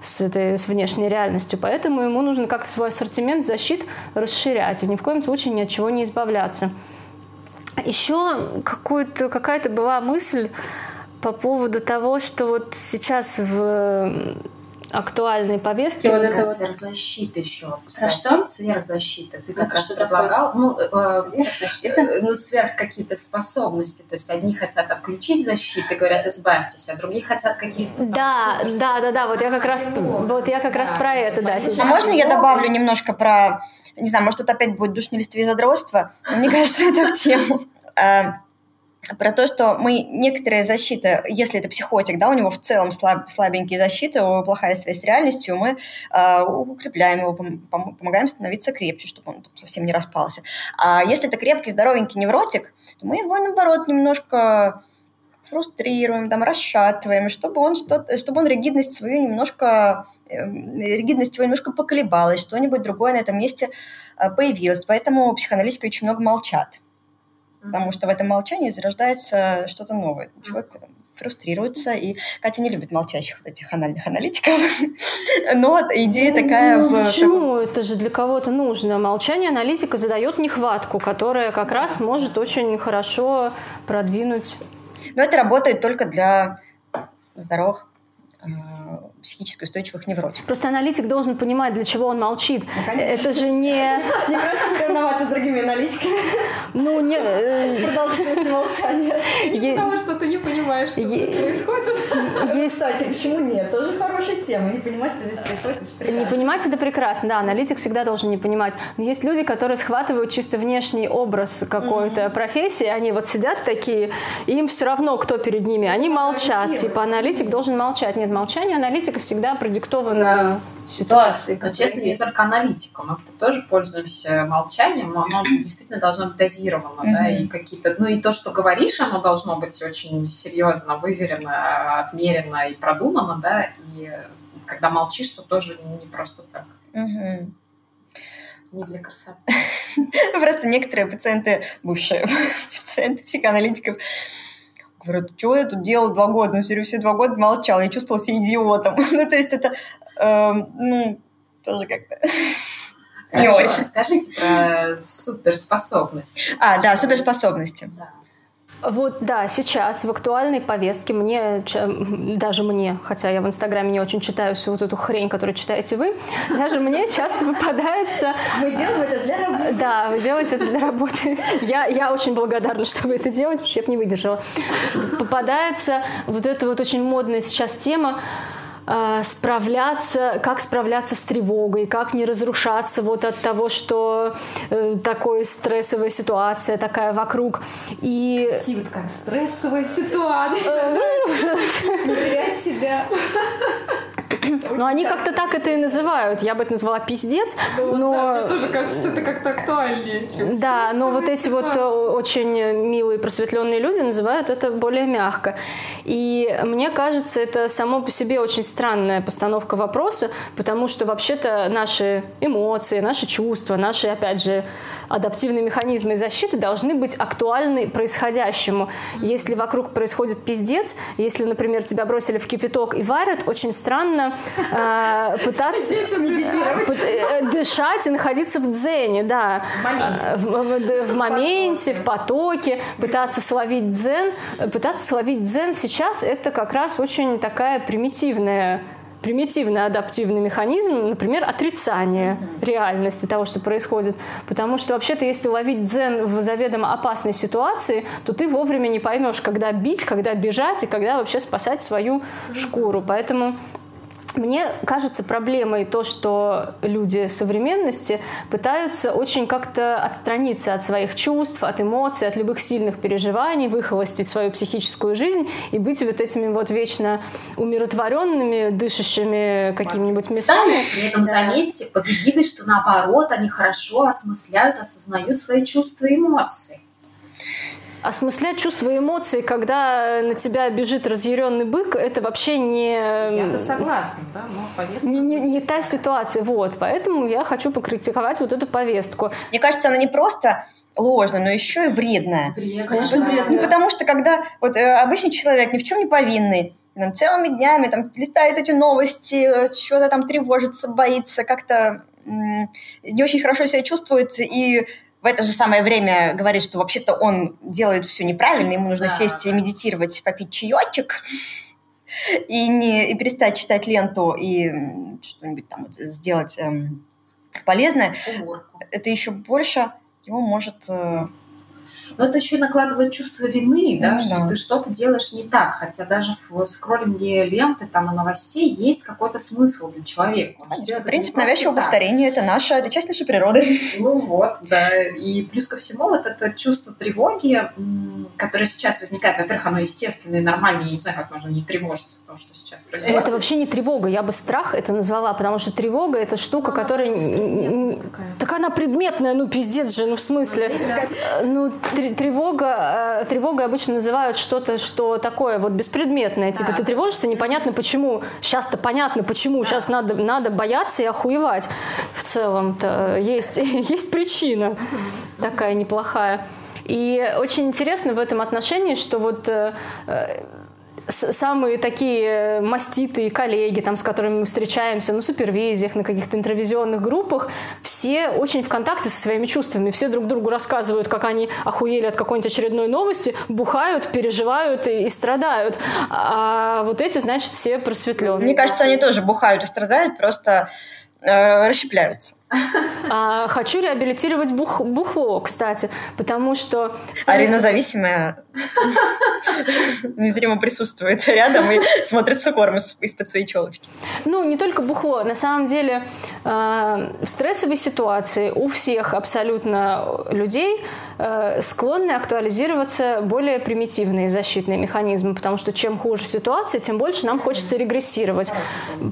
[SPEAKER 1] с, этой, с внешней реальностью. Поэтому ему нужно как-то свой ассортимент защит расширять, и ни в коем случае ни от чего не избавляться. Еще какая-то была мысль по поводу того, что вот сейчас в актуальной повестке вот это вот
[SPEAKER 4] сверхзащита еще, вот, кстати.
[SPEAKER 2] что?
[SPEAKER 4] Сверхзащита. Ты как
[SPEAKER 2] Это
[SPEAKER 4] раз
[SPEAKER 2] такое?
[SPEAKER 4] предлагал, ну, э,
[SPEAKER 2] Сверхзащита?
[SPEAKER 4] э, ну, сверх какие-то способности. То есть одни хотят отключить защиту, говорят, избавьтесь, а другие хотят каких-то...
[SPEAKER 1] Да, да, да, да, вот я как раз, вот я как раз про это, да,
[SPEAKER 2] А можно я добавлю немножко про, не знаю, может, это опять будет душнилистство и задротство, мне кажется, это в тему. Про то, что мы некоторые защиты, если это психотик, да, у него в целом слаб- слабенькие защиты, плохая связь с реальностью, мы а, укрепляем его, пом- пом- помогаем становиться крепче, чтобы он там совсем не распался. А если это крепкий, здоровенький невротик, то мы его, наоборот, немножко фрустрируем, там, расшатываем, чтобы он, что чтобы он ригидность свою немножко э, ригидность его немножко поколебалась, что-нибудь другое на этом месте э, появилось. Поэтому психоаналитики очень много молчат, потому что в этом молчании зарождается что-то новое. Человек фрустрируется, и Катя не любит молчащих вот этих анальных аналитиков. Но идея такая
[SPEAKER 1] Ну,
[SPEAKER 2] в...
[SPEAKER 1] почему? Это же для кого-то нужно. Молчание аналитика задает нехватку, которая как раз может очень хорошо продвинуть.
[SPEAKER 2] Но это работает только для здоровых э, психически устойчивых невротиков.
[SPEAKER 1] Просто аналитик должен понимать, для чего он молчит.
[SPEAKER 2] конечно.
[SPEAKER 1] Это же не...
[SPEAKER 2] Не просто соревноваться с другими аналитиками,
[SPEAKER 1] Ну, не... э,
[SPEAKER 2] продолжительность молчания.
[SPEAKER 4] Потому что ты не понимаешь, что происходит.
[SPEAKER 1] Есть
[SPEAKER 2] Кстати, почему нет? Тоже хорошая тема. Не понимать, что здесь происходит.
[SPEAKER 1] Не понимать это прекрасно, да, аналитик всегда должен не понимать. Но есть люди, которые схватывают чисто внешний образ какой-то профессии, они вот сидят такие, им все равно, кто перед ними, они молчат. Типа аналитик должен молчать. Нет, молчание аналитика всегда продиктована ситуацией.
[SPEAKER 4] Но, честно, не только аналитиком. Мы тоже пользуемся молчанием, но оно действительно должно быть дозировано, mm-hmm. да, и какие-то... Ну и то, что говоришь, оно должно быть очень серьезно, выверено, отмерено и продумано, да, и когда молчишь, то тоже не просто так.
[SPEAKER 2] Угу.
[SPEAKER 4] Не для красоты.
[SPEAKER 2] Просто некоторые пациенты, бывшие пациенты психоаналитиков, говорят, что я тут делал два года? Ну, все два года молчал, я чувствовал себя идиотом. ну, то есть это, э, ну, тоже как-то...
[SPEAKER 4] Не очень. Скажите про суперспособности.
[SPEAKER 2] А, да, суперспособности.
[SPEAKER 4] Да.
[SPEAKER 1] Вот, да, сейчас в актуальной повестке мне, даже мне, хотя я в Инстаграме не очень читаю всю вот эту хрень, которую читаете вы, даже мне часто попадается...
[SPEAKER 2] Мы делаем это для работы.
[SPEAKER 1] Да, вы делаете это для работы. Я, я очень благодарна, что вы это делаете, потому что я бы не выдержала. Попадается вот эта вот очень модная сейчас тема Э, справляться, как справляться с тревогой, как не разрушаться вот от того, что э, такая стрессовая ситуация такая вокруг. И...
[SPEAKER 4] Красиво такая стрессовая ситуация.
[SPEAKER 2] Не терять себя.
[SPEAKER 1] Ну, они как-то так это и называют. Я бы это назвала пиздец, но...
[SPEAKER 4] Да, мне тоже кажется, что это как-то актуальнее, чем
[SPEAKER 1] Да, но вот эти вот э, очень милые просветленные люди называют это более мягко. И мне кажется, это само по себе очень странная постановка вопроса, потому что вообще-то наши эмоции, наши чувства, наши, опять же, адаптивные механизмы защиты должны быть актуальны происходящему. Если вокруг происходит пиздец, если, например, тебя бросили в кипяток и варят, очень странно э, пытаться э, дышать и находиться в дзене, да. В моменте. В, в, в моменте, в потоке, пытаться словить дзен. Пытаться словить дзен сейчас это как раз очень такая примитивная примитивный адаптивный механизм, например, отрицание реальности того, что происходит. Потому что вообще-то, если ловить дзен в заведомо опасной ситуации, то ты вовремя не поймешь, когда бить, когда бежать и когда вообще спасать свою шкуру. Поэтому мне кажется проблемой то, что люди современности пытаются очень как-то отстраниться от своих чувств, от эмоций, от любых сильных переживаний, выхолостить свою психическую жизнь и быть вот этими вот вечно умиротворенными, дышащими какими-нибудь местами.
[SPEAKER 4] При этом, да. заметьте, под эгидой, что наоборот, они хорошо осмысляют, осознают свои чувства и эмоции
[SPEAKER 1] осмыслять чувства и эмоции, когда на тебя бежит разъяренный бык, это вообще не...
[SPEAKER 4] Я-то согласна, да, но повестка...
[SPEAKER 1] Не, не, не та ситуация, вот. Поэтому я хочу покритиковать вот эту повестку.
[SPEAKER 2] Мне кажется, она не просто ложная, но еще и вредная.
[SPEAKER 4] Вредная. Конечно, вредная.
[SPEAKER 2] Ну, потому что когда вот э, обычный человек ни в чем не повинный, там, целыми днями там листает эти новости, э, что-то там тревожится, боится, как-то не очень хорошо себя чувствует и в это же самое время говорит, что вообще-то он делает все неправильно, ему нужно да, сесть и медитировать, попить чаечек и, не, и перестать читать ленту и что-нибудь там сделать эм, полезное,
[SPEAKER 4] Уборку.
[SPEAKER 2] это еще больше его может э,
[SPEAKER 4] но это еще и накладывает чувство вины, да, mm что ты что-то делаешь не так, хотя даже в скроллинге ленты там и новостей есть какой-то смысл для человека.
[SPEAKER 2] Принцип навязчивого повторения – это наша, это часть нашей природы.
[SPEAKER 4] Ну вот, да. И плюс ко всему вот это чувство тревоги, которое сейчас возникает, во-первых, оно естественное и нормальное, я не знаю, как можно не тревожиться в том, что сейчас происходит.
[SPEAKER 1] Это вообще не тревога, я бы страх это назвала, потому что тревога – это штука, ну, которая… Так она предметная, ну пиздец же, ну в смысле. Ну, тревога, э, тревога обычно называют что-то, что такое вот беспредметное. Типа ты тревожишься, непонятно почему. Сейчас-то понятно почему. Сейчас надо, надо бояться и охуевать. В целом-то есть, есть причина такая неплохая. И очень интересно в этом отношении, что вот э, самые такие маститые коллеги, там, с которыми мы встречаемся на супервизиях, на каких-то интервизионных группах, все очень в контакте со своими чувствами. Все друг другу рассказывают, как они охуели от какой-нибудь очередной новости, бухают, переживают и, и страдают. А вот эти, значит, все просветленные.
[SPEAKER 2] Мне кажется, они тоже бухают и страдают, просто э, расщепляются.
[SPEAKER 1] А, хочу реабилитировать бух, бухло, кстати, потому что...
[SPEAKER 2] Арина зависимая незримо присутствует рядом и смотрит с укором из-под своей челочки.
[SPEAKER 1] Ну, не только бухло. На самом деле, э, в стрессовой ситуации у всех абсолютно людей э, склонны актуализироваться более примитивные защитные механизмы, потому что чем хуже ситуация, тем больше нам хочется регрессировать.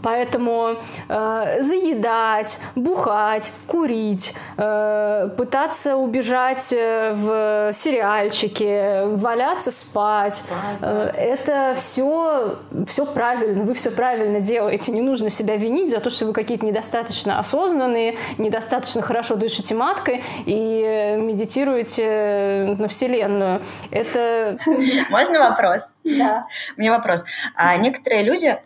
[SPEAKER 1] Поэтому э, заедать, бухать, курить, э, пытаться убежать э, в сериальчике, валяться спать, спать э, это все, все правильно, вы все правильно делаете. Не нужно себя винить за то, что вы какие-то недостаточно осознанные, недостаточно хорошо дышите маткой и медитируете на Вселенную. Это...
[SPEAKER 2] Можно вопрос?
[SPEAKER 1] Да.
[SPEAKER 2] У меня вопрос. А некоторые люди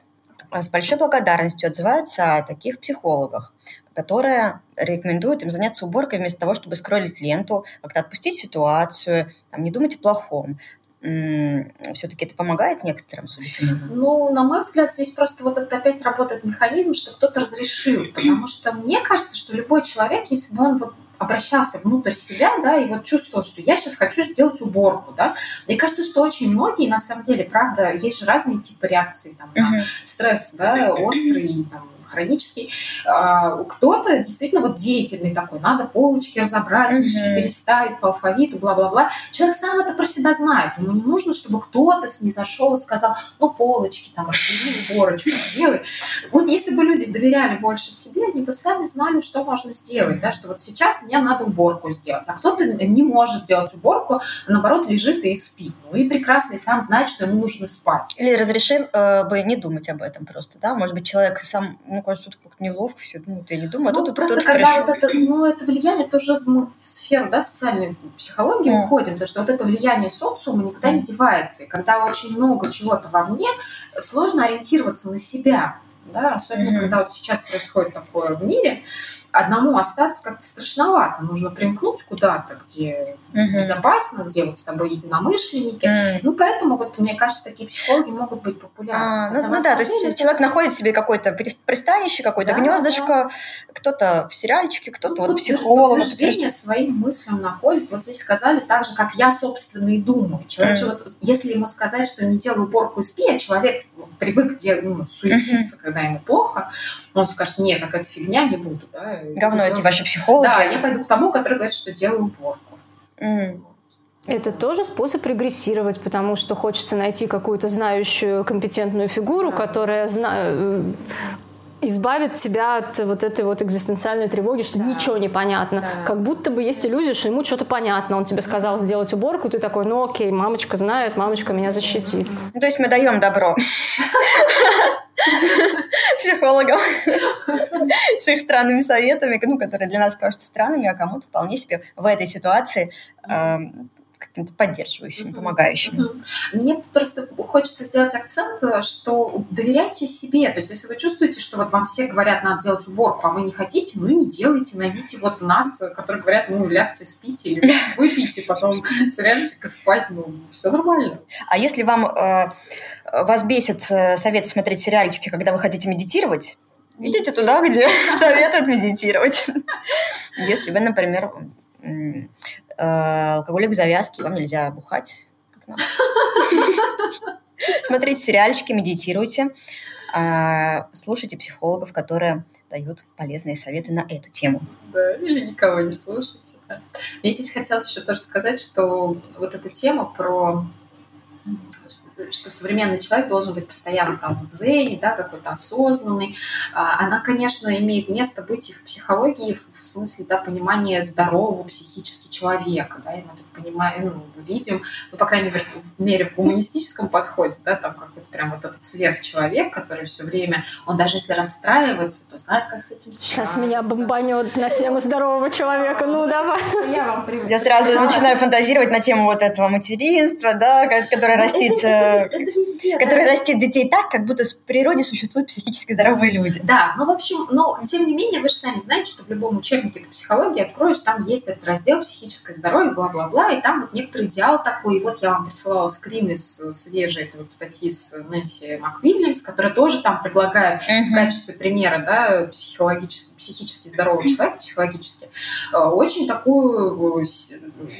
[SPEAKER 2] с большой благодарностью отзываются о таких психологах, которые рекомендуют им заняться уборкой вместо того, чтобы скроллить ленту, как-то отпустить ситуацию, там, не думать о плохом. Все-таки это помогает некоторым судьям?
[SPEAKER 4] Ну, на мой взгляд, здесь просто вот это опять работает механизм, что кто-то разрешил, потому что мне кажется, что любой человек, если бы он вот обращался внутрь себя, да, и вот чувствовал, что я сейчас хочу сделать уборку, да. Мне кажется, что очень многие, на самом деле, правда, есть же разные типы реакций, там, на стресс, да, острый, там, хронический. А, кто-то действительно вот деятельный такой, надо полочки разобрать, книжечки mm-hmm. переставить по алфавиту, бла-бла-бла. Человек сам это про себя знает. Ему не нужно, чтобы кто-то с ней зашел и сказал, ну, полочки там, уборочку, сделай. Вот если бы люди доверяли больше себе, они бы сами знали, что можно сделать, да, что вот сейчас мне надо уборку сделать, а кто-то не может делать уборку, а наоборот лежит и спит. Ну и прекрасно и сам знает, что ему нужно спать.
[SPEAKER 2] Или разрешил э, бы не думать об этом просто, да? Может быть, человек сам ну, кажется, тут как неловко все, ну, я не думаю, а
[SPEAKER 4] ну, тут просто когда вот это, ну, это влияние, тоже мы в сферу, да, социальной психологии mm. уходим, потому что вот это влияние социума никуда не девается, и когда очень много чего-то вовне, сложно ориентироваться на себя, да, особенно mm-hmm. когда вот сейчас происходит такое в мире, одному остаться как-то страшновато. Нужно примкнуть куда-то, где угу. безопасно, где вот с тобой единомышленники. Mm. Ну, поэтому вот, мне кажется, такие психологи могут быть популярны.
[SPEAKER 2] А, ну, ну да, то есть это... человек находит себе какое-то пристанище, какое-то да, гнездышко, да. кто-то в сериальчике, кто-то ну, вот психолог.
[SPEAKER 4] Подтверждение своим мыслям находит. Вот здесь сказали так же, как я, собственно, и думаю. Человек mm. же вот, если ему сказать, что не делай уборку и спи, а человек привык дел, ну, суетиться, mm-hmm. когда ему плохо, он скажет, нет, какая-то фигня, не буду. Да,
[SPEAKER 2] Говно эти ваши психологи.
[SPEAKER 4] Да, я пойду к тому, который говорит, что делаю уборку.
[SPEAKER 2] Mm.
[SPEAKER 1] Это тоже способ регрессировать, потому что хочется найти какую-то знающую, компетентную фигуру, да. которая зна... Э, избавит тебя от вот этой вот экзистенциальной тревоги, что да. ничего не понятно. Да. Как будто бы есть иллюзия, что ему что-то понятно. Он тебе сказал сделать уборку, ты такой, ну окей, мамочка знает, мамочка меня защитит.
[SPEAKER 2] Ну, то есть мы даем добро психологам с их странными советами, ну, которые для нас кажутся странными, а кому-то вполне себе в этой ситуации каким-то поддерживающим, помогающим.
[SPEAKER 4] Мне просто хочется сделать акцент, что доверяйте себе. То есть, если вы чувствуете, что вот вам все говорят, надо делать уборку, а вы не хотите, ну не делайте. Найдите вот нас, которые говорят, ну, лягте, спите или выпейте, потом сериальчик спать, ну, все нормально.
[SPEAKER 2] А если вам э, вас бесит э, совет смотреть сериальчики, когда вы хотите медитировать, идите туда, где советуют медитировать. Если вы, например, э, алкоголик в завязке, вам нельзя бухать, как нам. Смотрите сериальчики, медитируйте, а, слушайте психологов, которые дают полезные советы на эту тему.
[SPEAKER 4] Да, или никого не слушайте. Да. Мне здесь хотелось еще тоже сказать, что вот эта тема про что современный человек должен быть постоянно там в дзене, да, какой-то осознанный. А, она, конечно, имеет место быть и в психологии, в смысле, да, понимания здорового психически человека, да, и мы тут понимаем, ну, видим, ну, по крайней мере, в мере в гуманистическом подходе, да, там какой-то прям вот этот сверхчеловек, который все время, он даже если расстраивается, то знает, как с этим справиться.
[SPEAKER 1] Сейчас меня бомбанет на тему здорового человека, ну, давай.
[SPEAKER 2] Я вам привыкла. Я сразу начинаю фантазировать на тему вот этого материнства, да, которое растит э, э,
[SPEAKER 4] это везде.
[SPEAKER 2] который
[SPEAKER 4] да.
[SPEAKER 2] растит детей так, как будто в природе существуют психически здоровые люди.
[SPEAKER 4] Да, ну, в общем, но, тем не менее, вы же сами знаете, что в любом учебнике по психологии откроешь, там есть этот раздел «Психическое здоровье», бла-бла-бла, и там вот некоторый идеал такой. И вот я вам присылала скрин из свежей этой вот статьи с Нэнси МакВильямс, которая тоже там предлагает в качестве примера, да, психологически, психически здорового человека, психологически, э, очень такую, э, с-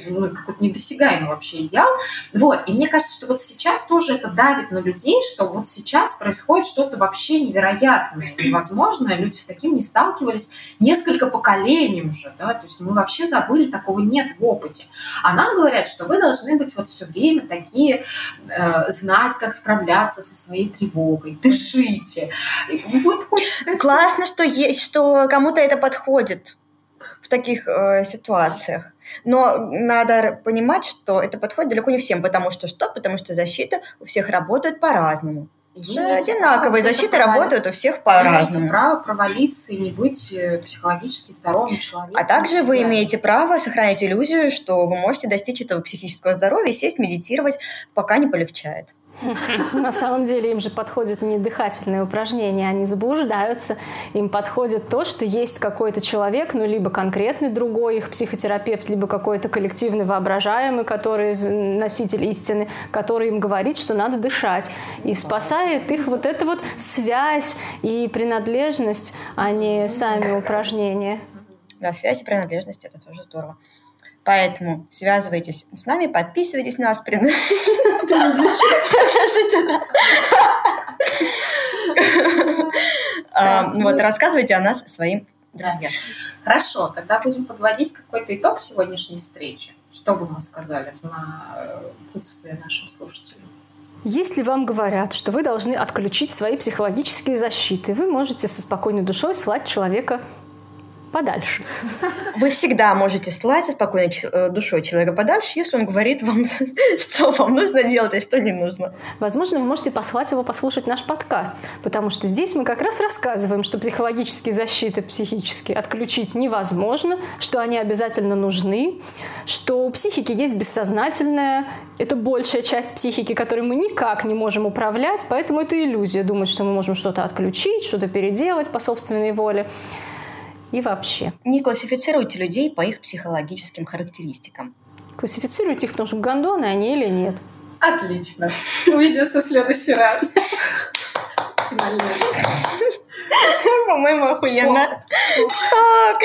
[SPEAKER 4] ну, какой-то недосягаемый вообще идеал. Вот, и мне кажется, что вот сейчас тоже это давит на людей, что вот сейчас происходит что-то вообще невероятное, невозможное, люди с таким не сталкивались несколько поколений уже, да, то есть мы вообще забыли, такого нет в опыте. А нам говорят, что вы должны быть вот все время такие, э, знать, как справляться со своей тревогой, дышите. Вот сказать,
[SPEAKER 2] Классно, что есть, что кому-то это подходит в таких э, ситуациях. Но надо понимать, что это подходит далеко не всем, потому что что? Потому что защита у всех работает по-разному.
[SPEAKER 4] имеете
[SPEAKER 2] Одинаковые защиты
[SPEAKER 4] провалиться.
[SPEAKER 2] работают у всех
[SPEAKER 4] Вы имеете
[SPEAKER 2] по-разному.
[SPEAKER 4] право провалиться и не быть э, психологически здоровым человеком.
[SPEAKER 2] А также вы имеете право сохранять иллюзию, что вы можете достичь этого психического здоровья, сесть, медитировать, пока не полегчает.
[SPEAKER 1] На самом деле им же подходят не дыхательные упражнения, они заблуждаются. Им подходит то, что есть какой-то человек, ну, либо конкретный другой их психотерапевт, либо какой-то коллективный воображаемый, который носитель истины, который им говорит, что надо дышать. И спасает их вот эта вот связь и принадлежность, а не сами упражнения.
[SPEAKER 2] Да, связь и принадлежность это тоже здорово. Поэтому связывайтесь с нами, подписывайтесь на нас. А, Вот, рассказывайте о нас своим друзьям.
[SPEAKER 4] Хорошо, тогда будем подводить какой-то итог сегодняшней встречи. Что бы мы сказали на э, напутствие нашим слушателям?
[SPEAKER 1] Если вам говорят, что вы должны отключить свои психологические защиты, вы можете со спокойной душой слать человека подальше.
[SPEAKER 2] Вы всегда можете слать со спокойной э, душой человека подальше, если он говорит вам, что вам нужно делать, а что не нужно.
[SPEAKER 1] Возможно, вы можете послать его послушать наш подкаст, потому что здесь мы как раз рассказываем, что психологические защиты психические отключить невозможно, что они обязательно нужны, что у психики есть бессознательное, это большая часть психики, которой мы никак не можем управлять, поэтому это иллюзия думать, что мы можем что-то отключить, что-то переделать по собственной воле. И вообще.
[SPEAKER 2] Не классифицируйте людей по их психологическим характеристикам.
[SPEAKER 1] Классифицируйте их, потому что гондоны они или нет.
[SPEAKER 4] Отлично. Увидимся в следующий раз.
[SPEAKER 2] По-моему, охуенно. Чпок.